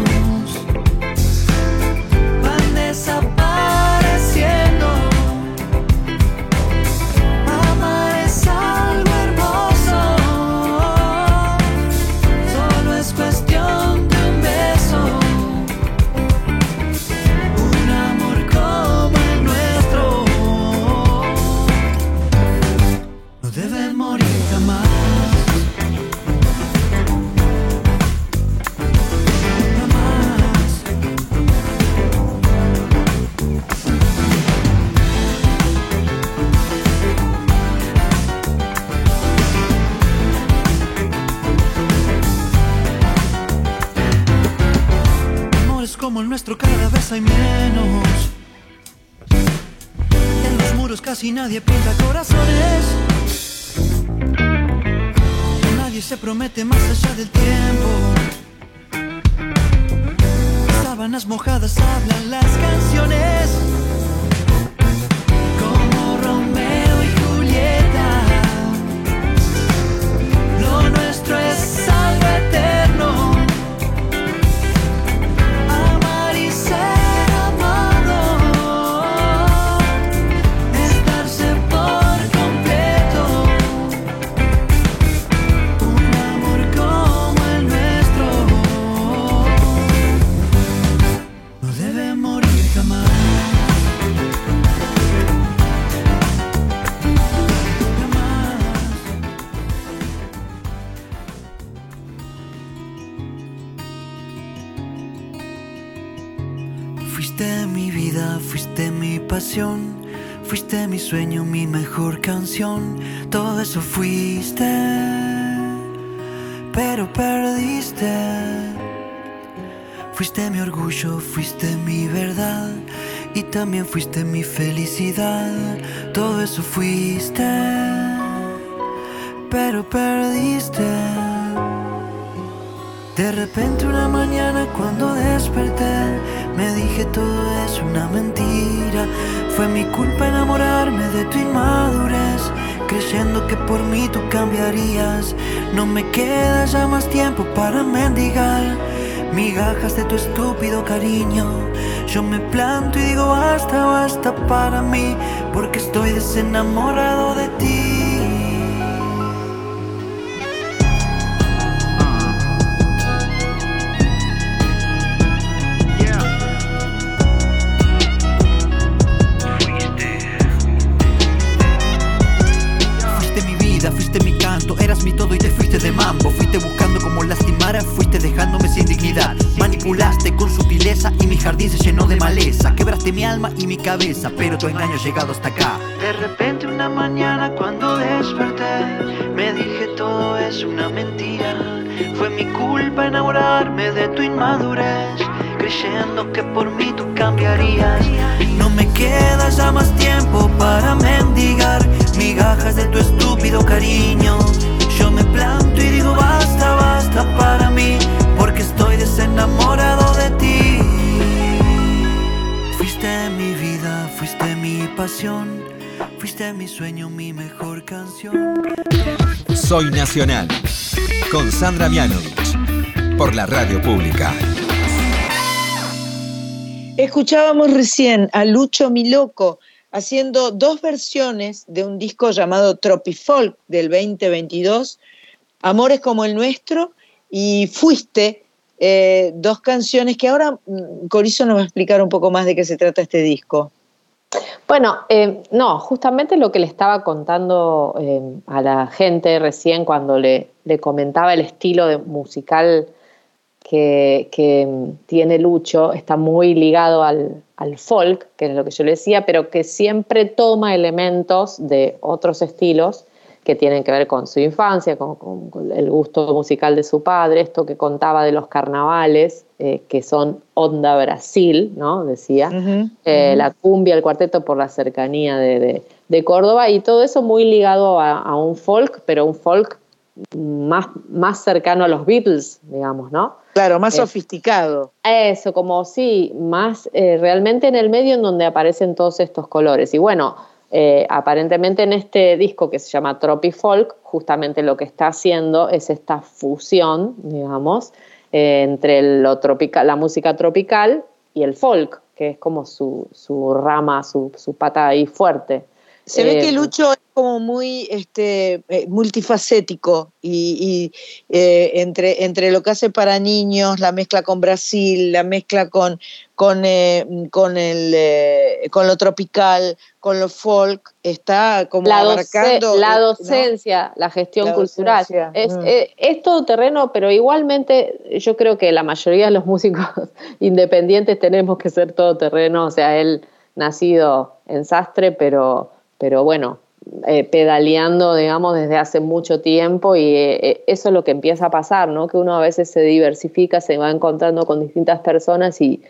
como el nuestro cada vez hay menos. En los muros casi nadie pinta corazones. Nadie se promete más allá del tiempo. sábanas mojadas hablan las canciones. Sueño, mi mejor canción. Todo eso fuiste, pero perdiste. Fuiste mi orgullo, fuiste mi verdad. Y también fuiste mi felicidad. Todo eso fuiste, pero perdiste. De repente una mañana cuando desperté, me dije todo es una mentira. Fue mi culpa enamorarme de tu inmadurez, creyendo que por mí tú cambiarías. No me queda ya más tiempo para mendigar migajas de tu estúpido cariño. Yo me planto y digo basta, basta para mí, porque estoy desenamorado de ti. Cabeza, pero tu engaño ha llegado hasta acá. De repente una mañana cuando desperté, me dije todo es una mentira. Fue mi culpa enamorarme de tu inmadurez, creyendo que por mí tú cambiarías. No me queda ya más tiempo para mendigar migajas de tu estúpido cariño. Yo me planto y digo basta, basta para mí, porque estoy desenamorado de ti. Mi pasión, fuiste mi sueño, mi mejor canción. Soy Nacional, con Sandra Mianovich, por la radio pública. Escuchábamos recién a Lucho Miloco haciendo dos versiones de un disco llamado Tropifolk del 2022, Amores como el nuestro y Fuiste, eh, dos canciones que ahora mm, Corizo nos va a explicar un poco más de qué se trata este disco. Bueno, eh, no, justamente lo que le estaba contando eh, a la gente recién cuando le, comentaba el estilo de musical que, tiene Lucho está muy ligado al, folk, que es lo que yo le decía, pero que siempre toma elementos de otros estilos que tienen que ver con su infancia, con, el gusto musical de su padre, esto que contaba de los carnavales, eh, que son onda Brasil, ¿no? Decía, eh, la cumbia, el cuarteto por la cercanía de, Córdoba, y todo eso muy ligado a, a, un folk, pero un folk más, más cercano a los Beatles, digamos, ¿no? Claro, más sofisticado. Eso, como sí, más eh, realmente en el medio en donde aparecen todos estos colores. Y bueno, eh, aparentemente en este disco que se llama Tropi Folk, justamente lo que está haciendo es esta fusión, digamos, eh, entre lo tropical, la música tropical y el folk, que es como su, su rama, su, su pata ahí fuerte. Se ve que Lucho como muy este, eh, multifacético y, eh, entre, entre lo que hace para niños, la mezcla con Brasil, la mezcla con, con, eh, con, el, con lo tropical, con lo folk, está como la La docencia, la gestión cultural. Es, mm. es, todo terreno, pero igualmente yo creo que la mayoría de los músicos (laughs) independientes tenemos que ser todo terreno, o sea, él nacido en Sastre, pero, pero bueno, eh, pedaleando, digamos, desde hace mucho tiempo y eh, eh, eso es lo que empieza a pasar, ¿no? Que uno a veces se diversifica, se va encontrando con distintas personas y,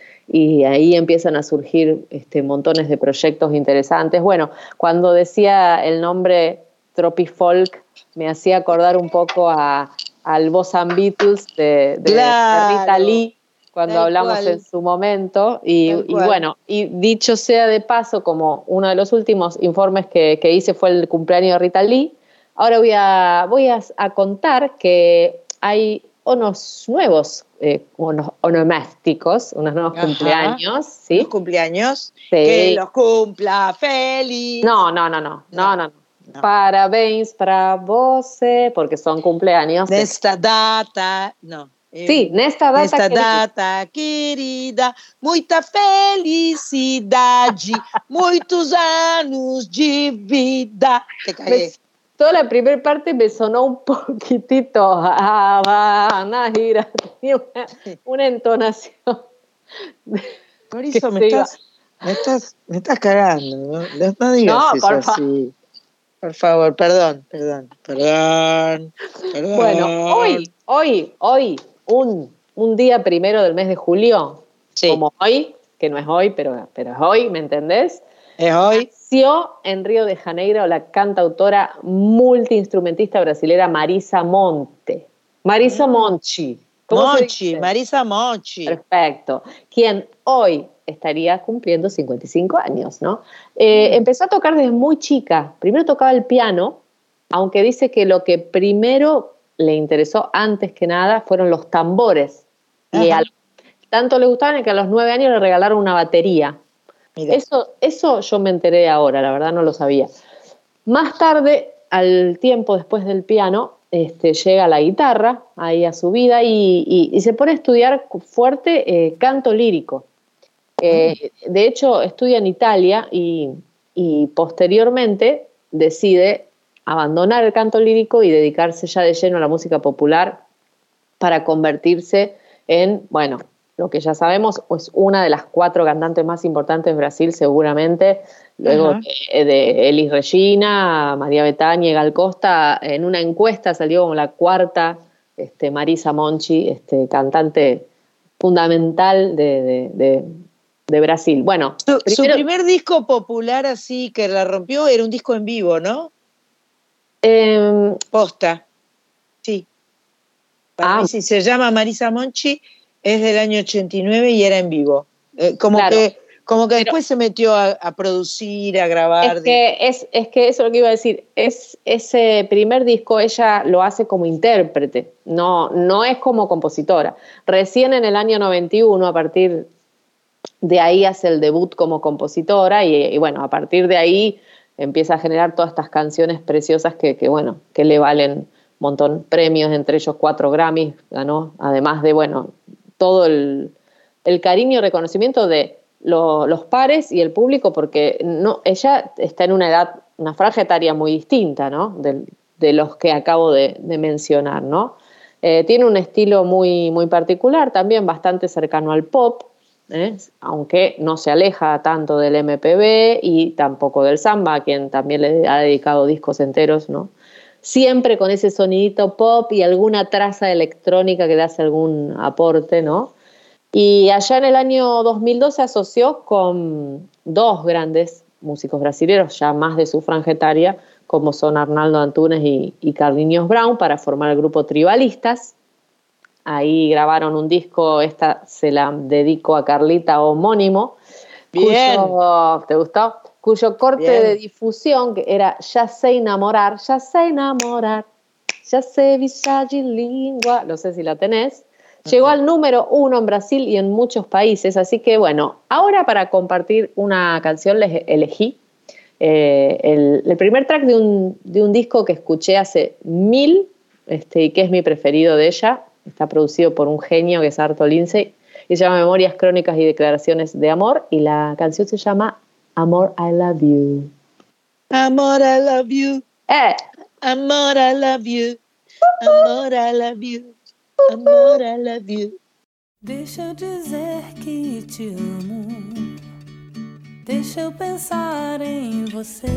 ahí empiezan a surgir este, montones de proyectos interesantes. Bueno, cuando decía el nombre Tropifolk, me hacía acordar un poco a, al Boss and Beatles de, Rita Lee, cuando hablamos en su momento. Y, bueno, y dicho sea de paso, como uno de los últimos informes que, hice fue el cumpleaños de Rita Lee, ahora voy a, voy a, contar que hay unos nuevos eh, unos onomásticos, unos nuevos cumpleaños, ¿sí? ¿Los cumpleaños? Que los cumpla feliz. No, no, no, no, no, no. no. Parabéns para vos, porque son cumpleaños. esta data, no. Sí, nesta data, nesta querida. data querida, muita felicidade, muitos anos de vida. Te. Toda la primera parte me sonó un poquitito Habana, gira, (laughs) tenía una, una entonación. Por eso me estás, me estás, me estás cagando, no, no digas no, eso por así. Por favor, perdón, perdón, perdón, perdón. Bueno, hoy, hoy, hoy, un, un día primero del mes de julio, como hoy, que no es hoy, pero, pero es hoy, ¿me entendés? Es hoy. Nació en Río de Janeiro la cantautora multiinstrumentista brasilera Marisa Monte. Marisa mm. Monchi. Monchi, Marisa Monchi. Perfecto. Quien hoy estaría cumpliendo 55 años, ¿no? Eh, mm. empezó a tocar desde muy chica. Primero tocaba el piano, aunque dice que lo que primero le interesó antes que nada fueron los tambores. Y tanto le gustaban que a los nueve años le regalaron una batería. Eso, eso yo me enteré ahora, la verdad no lo sabía. Más tarde, al tiempo después del piano, este, llega la guitarra ahí a su vida y, se pone a estudiar fuerte eh, canto lírico. Eh, de hecho, estudia en Italia y, y posteriormente decide abandonar el canto lírico y dedicarse ya de lleno a la música popular para convertirse en, bueno, lo que ya sabemos es una de las cuatro cantantes más importantes de Brasil seguramente, luego de, Elis Regina, María Betania y Gal Costa, en una encuesta salió como la cuarta este, Marisa Monchi, este, cantante fundamental de, Brasil. Bueno, su, primer disco popular así que la rompió era un disco en vivo, ¿no? Eh, Posta. Sí. ah, sí, se llama Marisa Monchi, es del año 89 y era en vivo. Eh, como que como que después se metió a, producir, a grabar. Es que, es, es que eso es lo que iba a decir. Es, ese primer disco ella lo hace como intérprete, no, no es como compositora. Recién en el año 91, a partir de ahí hace el debut como compositora y bueno, a partir de ahí empieza a generar todas estas canciones preciosas que, bueno, que le valen un montón premios, entre ellos cuatro Grammys, ganó, además de, bueno, todo el, cariño y reconocimiento de los pares y el público, porque no, ella está en una edad, una franja etaria muy distinta, ¿no? De, los que acabo de, mencionar, ¿no? Eh, tiene un estilo muy, muy particular, también bastante cercano al pop, ¿eh? aunque no se aleja tanto del MPB y tampoco del samba, a quien también le ha dedicado discos enteros, ¿no? Siempre con ese sonidito pop y alguna traza electrónica que le hace algún aporte, ¿no? Y allá en el año 2002 se asoció con dos grandes músicos brasileños, ya más de su frangetaria, como son Arnaldo Antunes y, y Carlinhos Brown, para formar el grupo Tribalistas, Ahí grabaron un disco, esta se la dedico a Carlita homónimo. Bien. ¿Te gustó? Cuyo corte de difusión que era Ya sé enamorar, ya sé enamorar, ya sé visage lingua, no sé si la tenés. Llegó al número uno en Brasil y en muchos países, así que bueno, ahora para compartir una canción les elegí eh, el, primer track de un, de un, disco que escuché hace mil este, y que es mi preferido de ella, Está producido por un genio que es Arto Lindsay y se llama Memorias Crónicas y Declaraciones de Amor y la canción se llama Amor I Love You. Amor I Love You. Eh. Amor I Love You. Amor I Love You. Amor I Love You. Deixa eu dizer que te amo. Deixa eu pensar em você.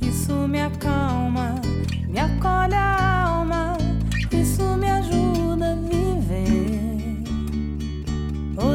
Isso me acalma, me acolhe a alma.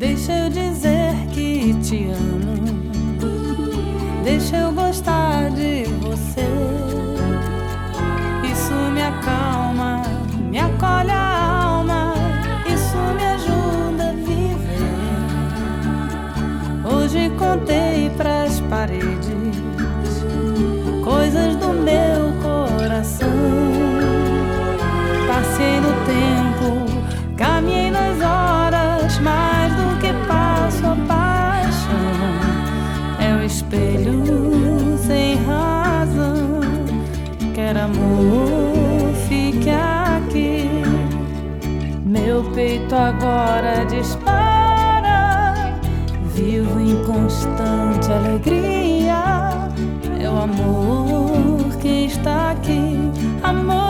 Deixa eu dizer que te amo. Deixa eu gostar de você. Isso me acalma, me acolhe a alma. Isso me ajuda a viver. Hoje contei pras paredes coisas do meu Meu peito agora dispara. Vivo em constante alegria. É o amor que está aqui. Amor,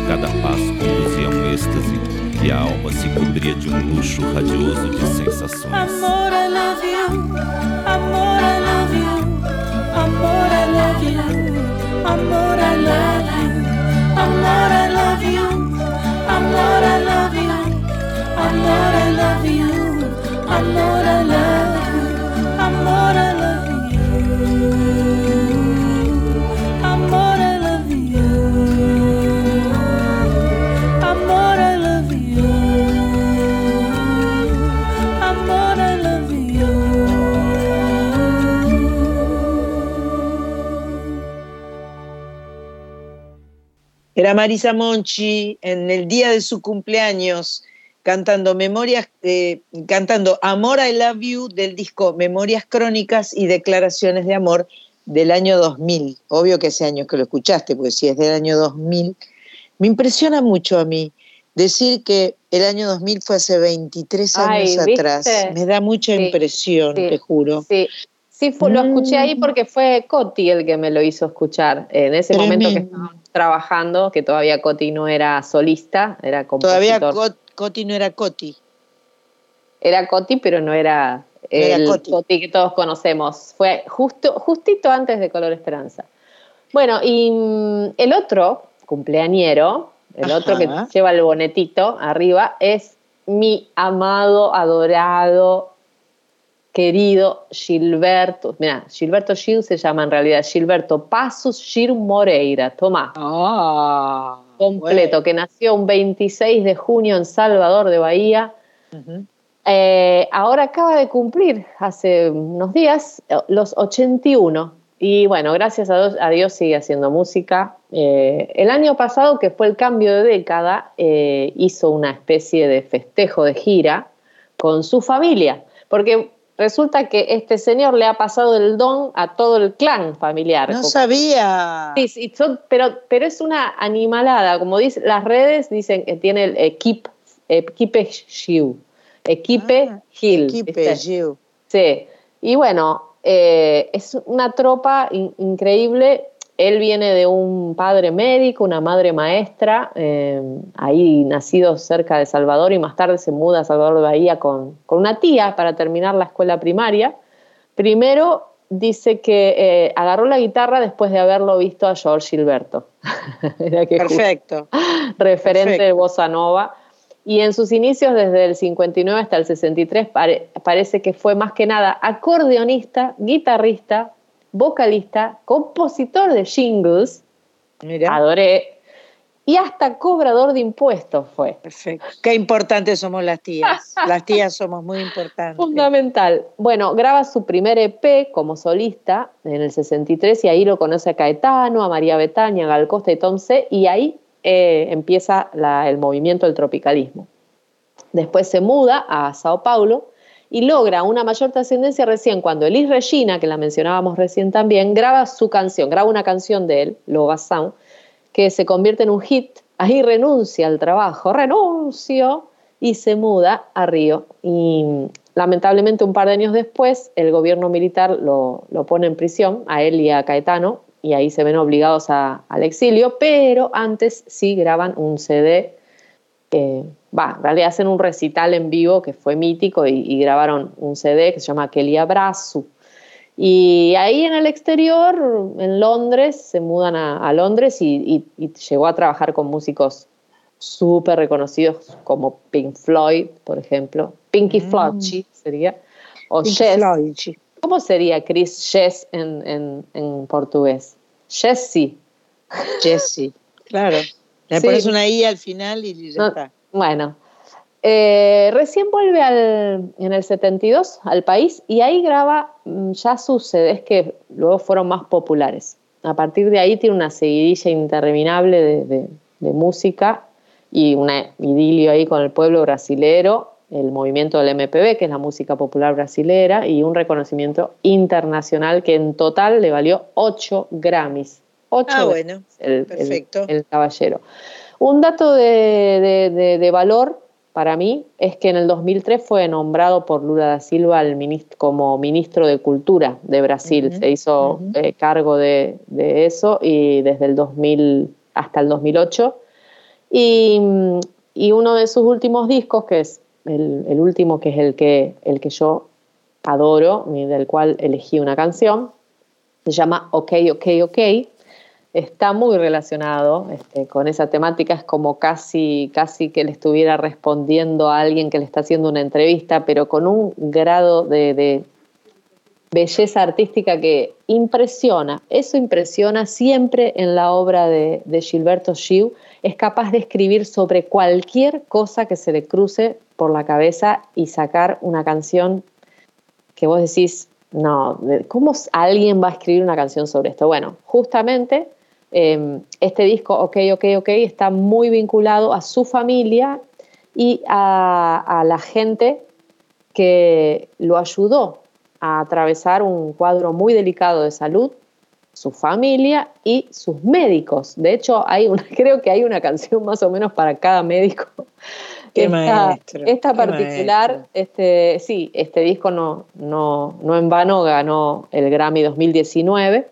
cada passo conduzia um êxtase e a alma se cobria de um luxo radioso de sensações. Amor, I love you. Amor, I love you. Amor, I love you. Amor, I love you. Amor, I love you. Amor, I love you. Amor, I love you. Amor, I love you. Amor, I love Marisa Monchi en el día de su cumpleaños cantando memorias, eh, cantando Amor I Love You del disco Memorias Crónicas y Declaraciones de Amor del año 2000. Obvio que ese año que lo escuchaste, porque si es del año 2000. Me impresiona mucho a mí decir que el año 2000 fue hace 23 años atrás. Me da mucha Sí, impresión, sí, te juro. Sí, sí fue- lo escuché ahí Mm. porque fue Coti el que me lo hizo escuchar. En ese momento que estábamos trabajando, que todavía Coti no era solista, era Todavía compositor. Cot- Coti no era Coti. Era Coti, pero no era era el Coti. Coti. que todos conocemos. Fue justo, justito antes de Color Esperanza. Bueno, y mm, el otro cumpleañero, el otro que lleva el bonetito arriba, es mi amado, adorado, querido Gilberto. Mira, Gilberto Gil se llama en realidad Gilberto Passos Gil Moreira. Toma Ah, completo, que nació un 26 de junio en Salvador de Bahía. Eh, ahora acaba de cumplir, hace unos días, eh, los 81. Y bueno, gracias a Dios, a Dios sigue haciendo música. Eh, el año pasado, que fue el cambio de década, eh, hizo una especie de festejo de gira con su familia, porque resulta que este señor le ha pasado el don a todo el clan familiar. No sabía. Sí, sí, son- pero, pero es una animalada, como dicen las redes dicen que tiene el equipe, equipe Gil, equipe Ah, Gil. Equipe. Sí, y bueno, eh, es una tropa in- increíble. Él viene de un padre médico, una madre maestra, eh, ahí nacido cerca de Salvador y más tarde se muda a Salvador de Bahía con, con una tía para terminar la escuela primaria. Primero dice que eh, agarró la guitarra después de haberlo visto a George Gilberto. (laughs) Era que Perfecto. referente de Perfecto. bossa nova. Y en sus inicios, desde el 59 hasta el 63, pare- parece que fue más que nada acordeonista, guitarrista, vocalista, compositor de jingles, Mira. adoré, y hasta cobrador de impuestos fue. Perfecto. Qué importantes somos las tías. Las tías somos muy importantes. Fundamental. Bueno, graba su primer EP como solista en el 63 y ahí lo conoce a Caetano, a María Betania, a Gal Costa y Tom C. Y ahí eh, empieza el movimiento del tropicalismo. Después se muda a Sao Paulo y logra una mayor trascendencia recién cuando Elis Regina, que la mencionábamos recién también, graba su canción, graba una canción de él, Sound, que se convierte en un hit. Ahí renuncia al trabajo, renuncio y se muda a Río. Y lamentablemente un par de años después el gobierno militar lo, pone en prisión, a él y a Caetano, y ahí se ven obligados al exilio, pero antes sí graban un CD va, en realidad hacen un recital en vivo que fue mítico y, grabaron un CD que se llama Kelly Abrazo. Y ahí en el exterior, en Londres, se mudan a, Londres y, llegó a trabajar con músicos súper reconocidos como Pink Floyd, por ejemplo. Pinky mm. sería. O Jess. ¿Cómo sería Chris Jess en, en portugués? Jesse. Jesse, (laughs) claro. Le pones una I al final y ya está. Bueno, eh, recién vuelve al, en el 72 al país y ahí graba mm, ya sus CDs que luego fueron más populares. A partir de ahí tiene una seguidilla interminable de, música y un idilio ahí con el pueblo brasilero, el movimiento del MPB, que es la música popular brasilera, y un reconocimiento internacional que en total le valió 8 Grammys. 8 ah, bueno, perfecto. el caballero. Un dato de, valor para mí es que en el 2003 fue nombrado por Lula da Silva como ministro de Cultura de Brasil. Se hizo eh, cargo de, eso y desde el 2000 hasta el 2008. Y, uno de sus últimos discos, que es el, el, último, que es el que, el que yo adoro y del cual elegí una canción, se llama Ok, Ok, Ok está muy relacionado este, con esa temática, es como casi, casi que le estuviera respondiendo a alguien que le está haciendo una entrevista, pero con un grado de, belleza artística que impresiona. Eso impresiona siempre en la obra de, Gilberto Gil. Es capaz de escribir sobre cualquier cosa que se le cruce por la cabeza y sacar una canción que vos decís, no, ¿cómo alguien va a escribir una canción sobre esto? Bueno, justamente Em, este disco, Ok, Ok, Ok, está muy vinculado a su familia y a, la gente que lo ayudó a atravesar un cuadro muy delicado de salud, su familia y sus médicos. De hecho, hay una, (laughs) creo que hay una canción más o menos para cada médico. Qué maestro, esta particular, este, sí, este disco no, no, no en vano ganó el Grammy 2019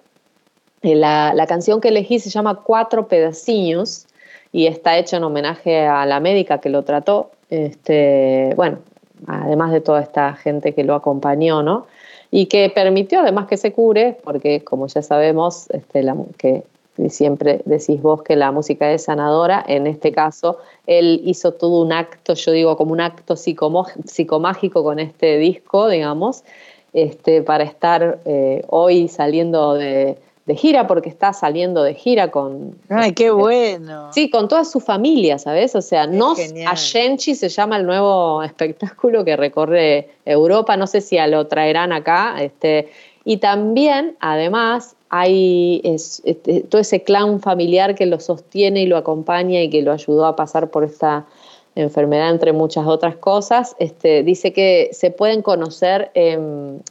eh, la, canción que elegí se llama Cuatro Pedaciños y está hecha en homenaje a la médica que lo trató. Este, bueno, además de toda esta gente que lo acompañó, ¿no? Y que permitió además que se cure, porque como ya sabemos, este, que siempre decís vos que la música es sanadora, en este caso él hizo todo un acto, yo digo como un acto psicomágico con este disco, digamos, este, para estar eh, hoy saliendo de, de gira porque está saliendo de gira con... ¡Ay, qué bueno! Sí, con toda su familia, ¿sabes? O sea, Nos Ashenchi se llama el nuevo (laughs) espectáculo que recorre Europa, no sé si lo traerán acá, este, y también, además, hay este, todo ese clan familiar que lo sostiene y lo acompaña y que lo ayudó a pasar por esta enfermedad, entre muchas otras cosas. Este, dice que se pueden conocer,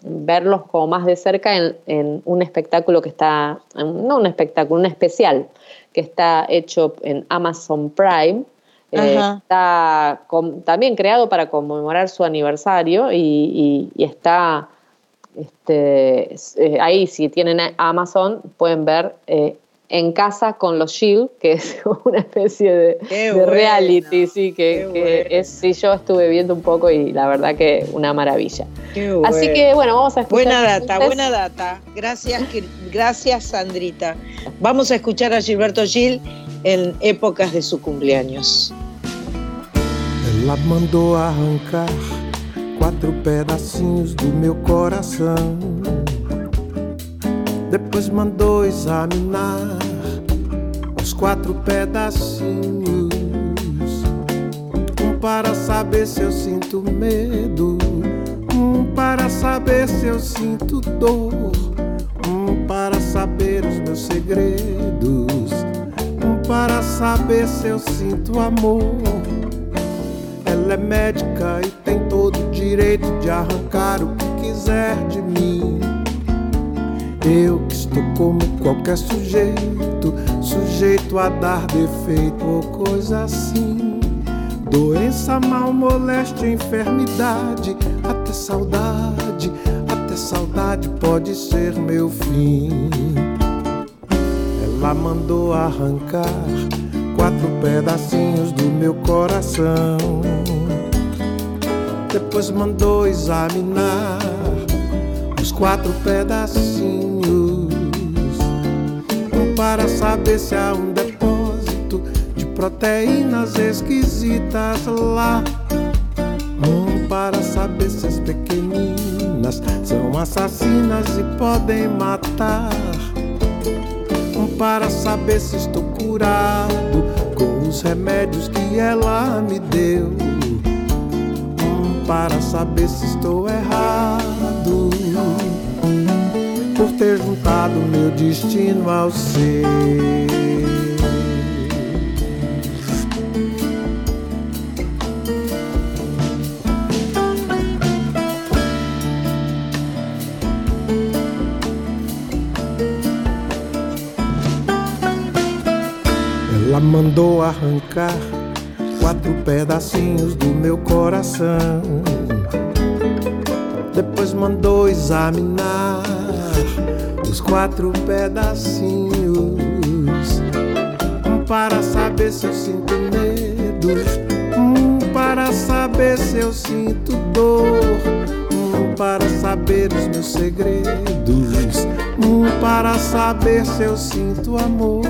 verlos como más de cerca en, un espectáculo que está, no un espectáculo, un especial que está hecho en Amazon Prime. Eh, está también creado para conmemorar su aniversario y, está este, eh, ahí, si tienen Amazon, pueden ver eh, en casa con los Shield, que es (laughs) una especie de, reality, sí, que, es, sí, yo estuve viendo un poco y la verdad que una maravilla. Así que bueno, vamos a escuchar. Buena data, buena data. Gracias, gracias Sandrita. Vamos a escuchar a Gilberto Gil en épocas de su cumpleaños. Ela mandou arrancar quatro pedacinhos do meu coração. Depois mandou examinar quatro pedacinhos. Um para saber se eu sinto medo, um para saber se eu sinto dor, um para saber os meus segredos, um para saber se eu sinto amor. Ela é médica e tem todo o direito de arrancar o que quiser de mim. Eu que estou como qualquer sujeito, sujeito a dar defeito ou coisa assim. Doença, mal, moléstia, enfermidade, até saudade, até saudade pode ser meu fim. Ela mandou arrancar quatro pedacinhos do meu coração. Depois mandou examinar os quatro pedacinhos para saber se há um depósito de proteínas esquisitas lá. Um para saber se as pequeninas são assassinas e podem matar. Um para saber se estou curado com os remédios que ela me deu. Um para saber se estou errado por ter juntado meu destino ao seu. Ela mandou arrancar quatro pedacinhos do meu coração. Depois mandou examinar os quatro pedacinhos. Um para saber se eu sinto medo, um para saber se eu sinto dor, um para saber os meus segredos, um para saber se eu sinto amor.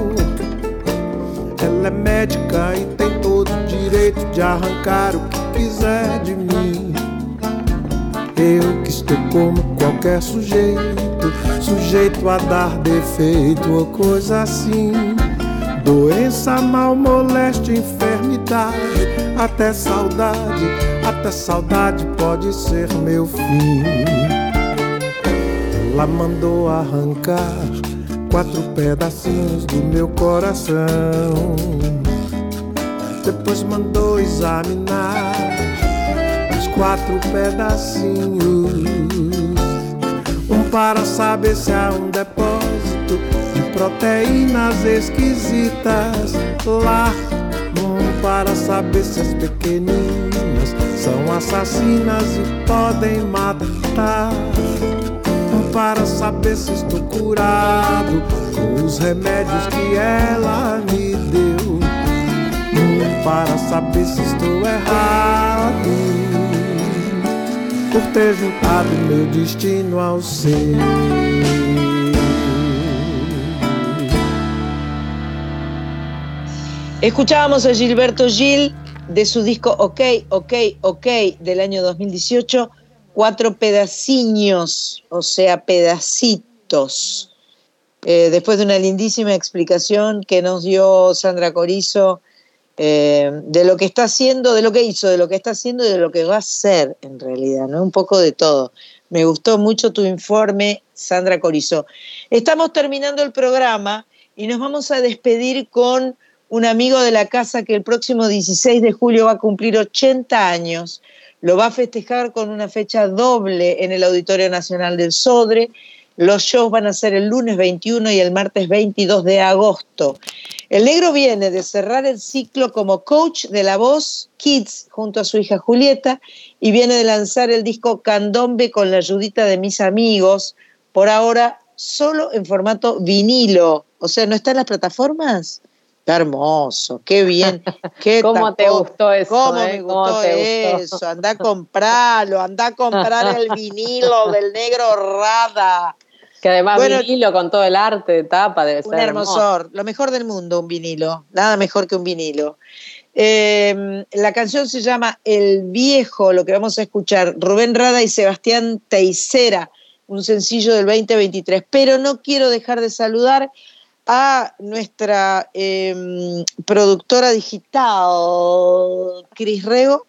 Ela é médica e tem todo o direito de arrancar o que quiser de mim. Eu que estou como qualquer sujeito, sujeito a dar defeito ou coisa assim. Doença, mal, moléstia, enfermidade, até saudade, até saudade pode ser meu fim. Ela mandou arrancar quatro pedacinhos do meu coração. Depois mandou examinar quatro pedacinhos. Para saber se há um depósito de proteínas esquisitas lá. Um para saber se as pequeninas são assassinas e podem matar. Um para saber se estou curado com os remédios que ela me deu. Um para saber se estou errado por ter destino ao. Escuchábamos a Gilberto Gil de su disco Ok, Ok, Ok del año 2018, cuatro pedaciños, o sea, pedacitos. Eh, después de una lindísima explicación que nos dio Sandra Corizo eh, de lo que está haciendo, de lo que hizo, de lo que está haciendo y de lo que va a hacer en realidad, ¿no? Un poco de todo. Me gustó mucho tu informe, Sandra Corizó. Estamos terminando el programa y nos vamos a despedir con un amigo de la casa que el próximo 16 de julio va a cumplir 80 años. Lo va a festejar con una fecha doble en el Auditorio Nacional del Sodre los shows van a ser el lunes 21 y el martes 22 de agosto. El negro viene de cerrar el ciclo como coach de la voz Kids junto a su hija Julieta y viene de lanzar el disco Candombe con la ayudita de mis amigos, por ahora solo en formato vinilo. O sea, ¿no está en las plataformas? Qué hermoso, qué bien. (laughs) Qué ¿Cómo te gustó eso? ¿Cómo me eh? gustó eso? Anda a comprarlo, anda a comprar el vinilo del negro Rada. Que además vinilo con todo el arte de tapa debe ser. Un hermosor, lo mejor del mundo, un vinilo, nada mejor que un vinilo. Em, la canción se llama El Viejo, lo que vamos a escuchar, Rubén Rada y Sebastián Teisera, un sencillo del 2023. Pero no quiero dejar de saludar a nuestra em, productora digital, Cris Rego,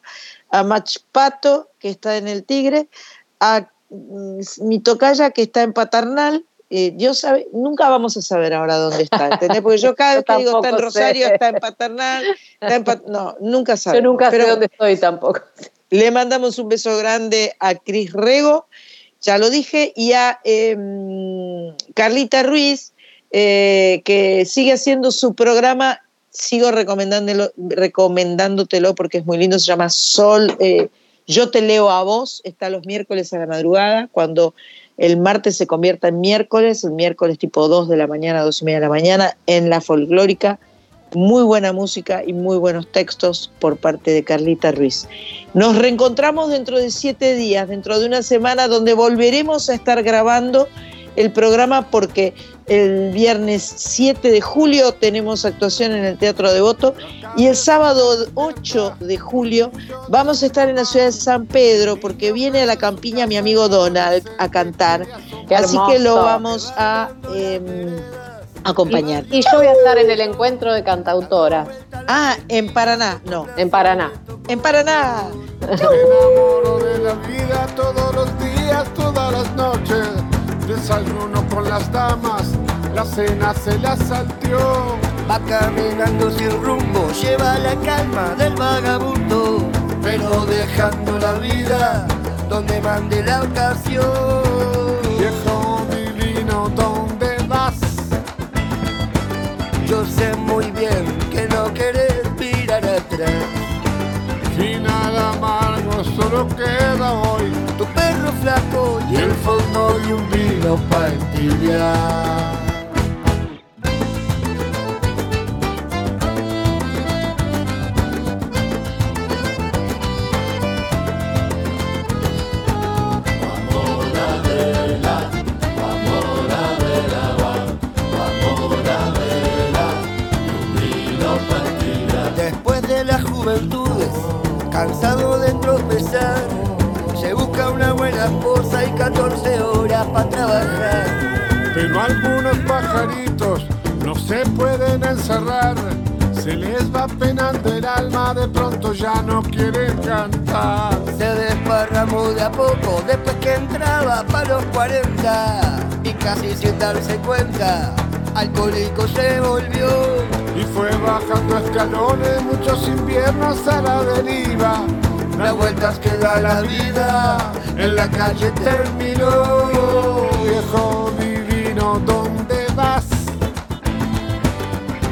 a Mach Pato, que está en el Tigre, a mi tocaya, que está en Paternal. Eh, yo sabe, nunca vamos a saber ahora dónde está, ¿entendés? Porque yo cada (laughs) vez que digo está en Rosario, está en Paternal, no, nunca sabemos. Yo nunca sé dónde estoy tampoco. Le mandamos un beso grande a Cris Rego, ya lo dije, y a em, Carlita Ruiz, eh, que sigue haciendo su programa. Sigo recomendándolo, recomendándotelo porque es muy lindo. Se llama Sol. Eh, yo te leo a vos. Está los miércoles a la madrugada. Cuando el martes se convierta en miércoles, el miércoles tipo 2 de la mañana, 2 y media de la mañana, en la folclórica. Muy buena música y muy buenos textos por parte de Carlita Ruiz. Nos reencontramos dentro de siete días, dentro de una semana, donde volveremos a estar grabando el programa porque el viernes 7 de julio tenemos actuación en el Teatro Devoto y el sábado 8 de julio vamos a estar en la ciudad de San Pedro porque viene a la campiña mi amigo Donald a cantar. Así que lo vamos a em, acompañar. Y, yo voy a estar en el encuentro de cantautora. Ah, en Paraná, no. En Paraná. En Paraná. Me enamoro de la vida todos los días, todas las noches desayuno con las damas, la cena se la salteó. Va caminando sin rumbo, lleva la calma del vagabundo, pero dejando la vida donde mande la ocasión. Viejo divino, ¿dónde vas? Yo sé muy bien que no querés mirar atrás. Final amargo solo queda hoy y fondo de un vino para entibiar. Después de las juventudes, cansado 14 horas para trabajar. Pero algunos pajaritos no se pueden encerrar. Se les va penando el alma, de pronto ya no quieren cantar. Se desparramó de a poco después que entraba para los 40 y casi sin darse cuenta, alcohólico se volvió. Y fue bajando escalones muchos inviernos a la deriva las vueltas que da la vida en la calle terminó. Viejo divino, ¿dónde vas?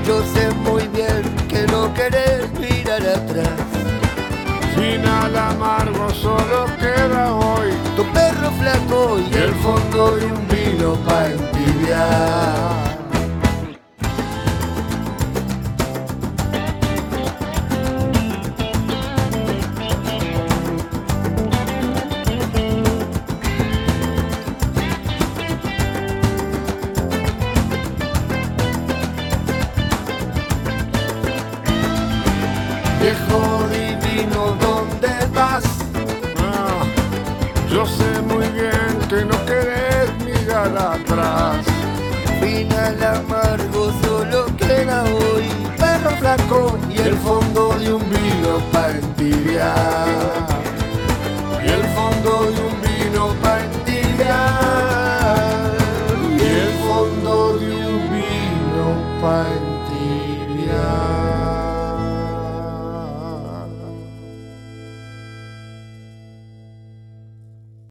Yo sé muy bien que no querés mirar atrás. Final amargo solo queda hoy. Tu perro flaco y el fondo de un vino para entibiar.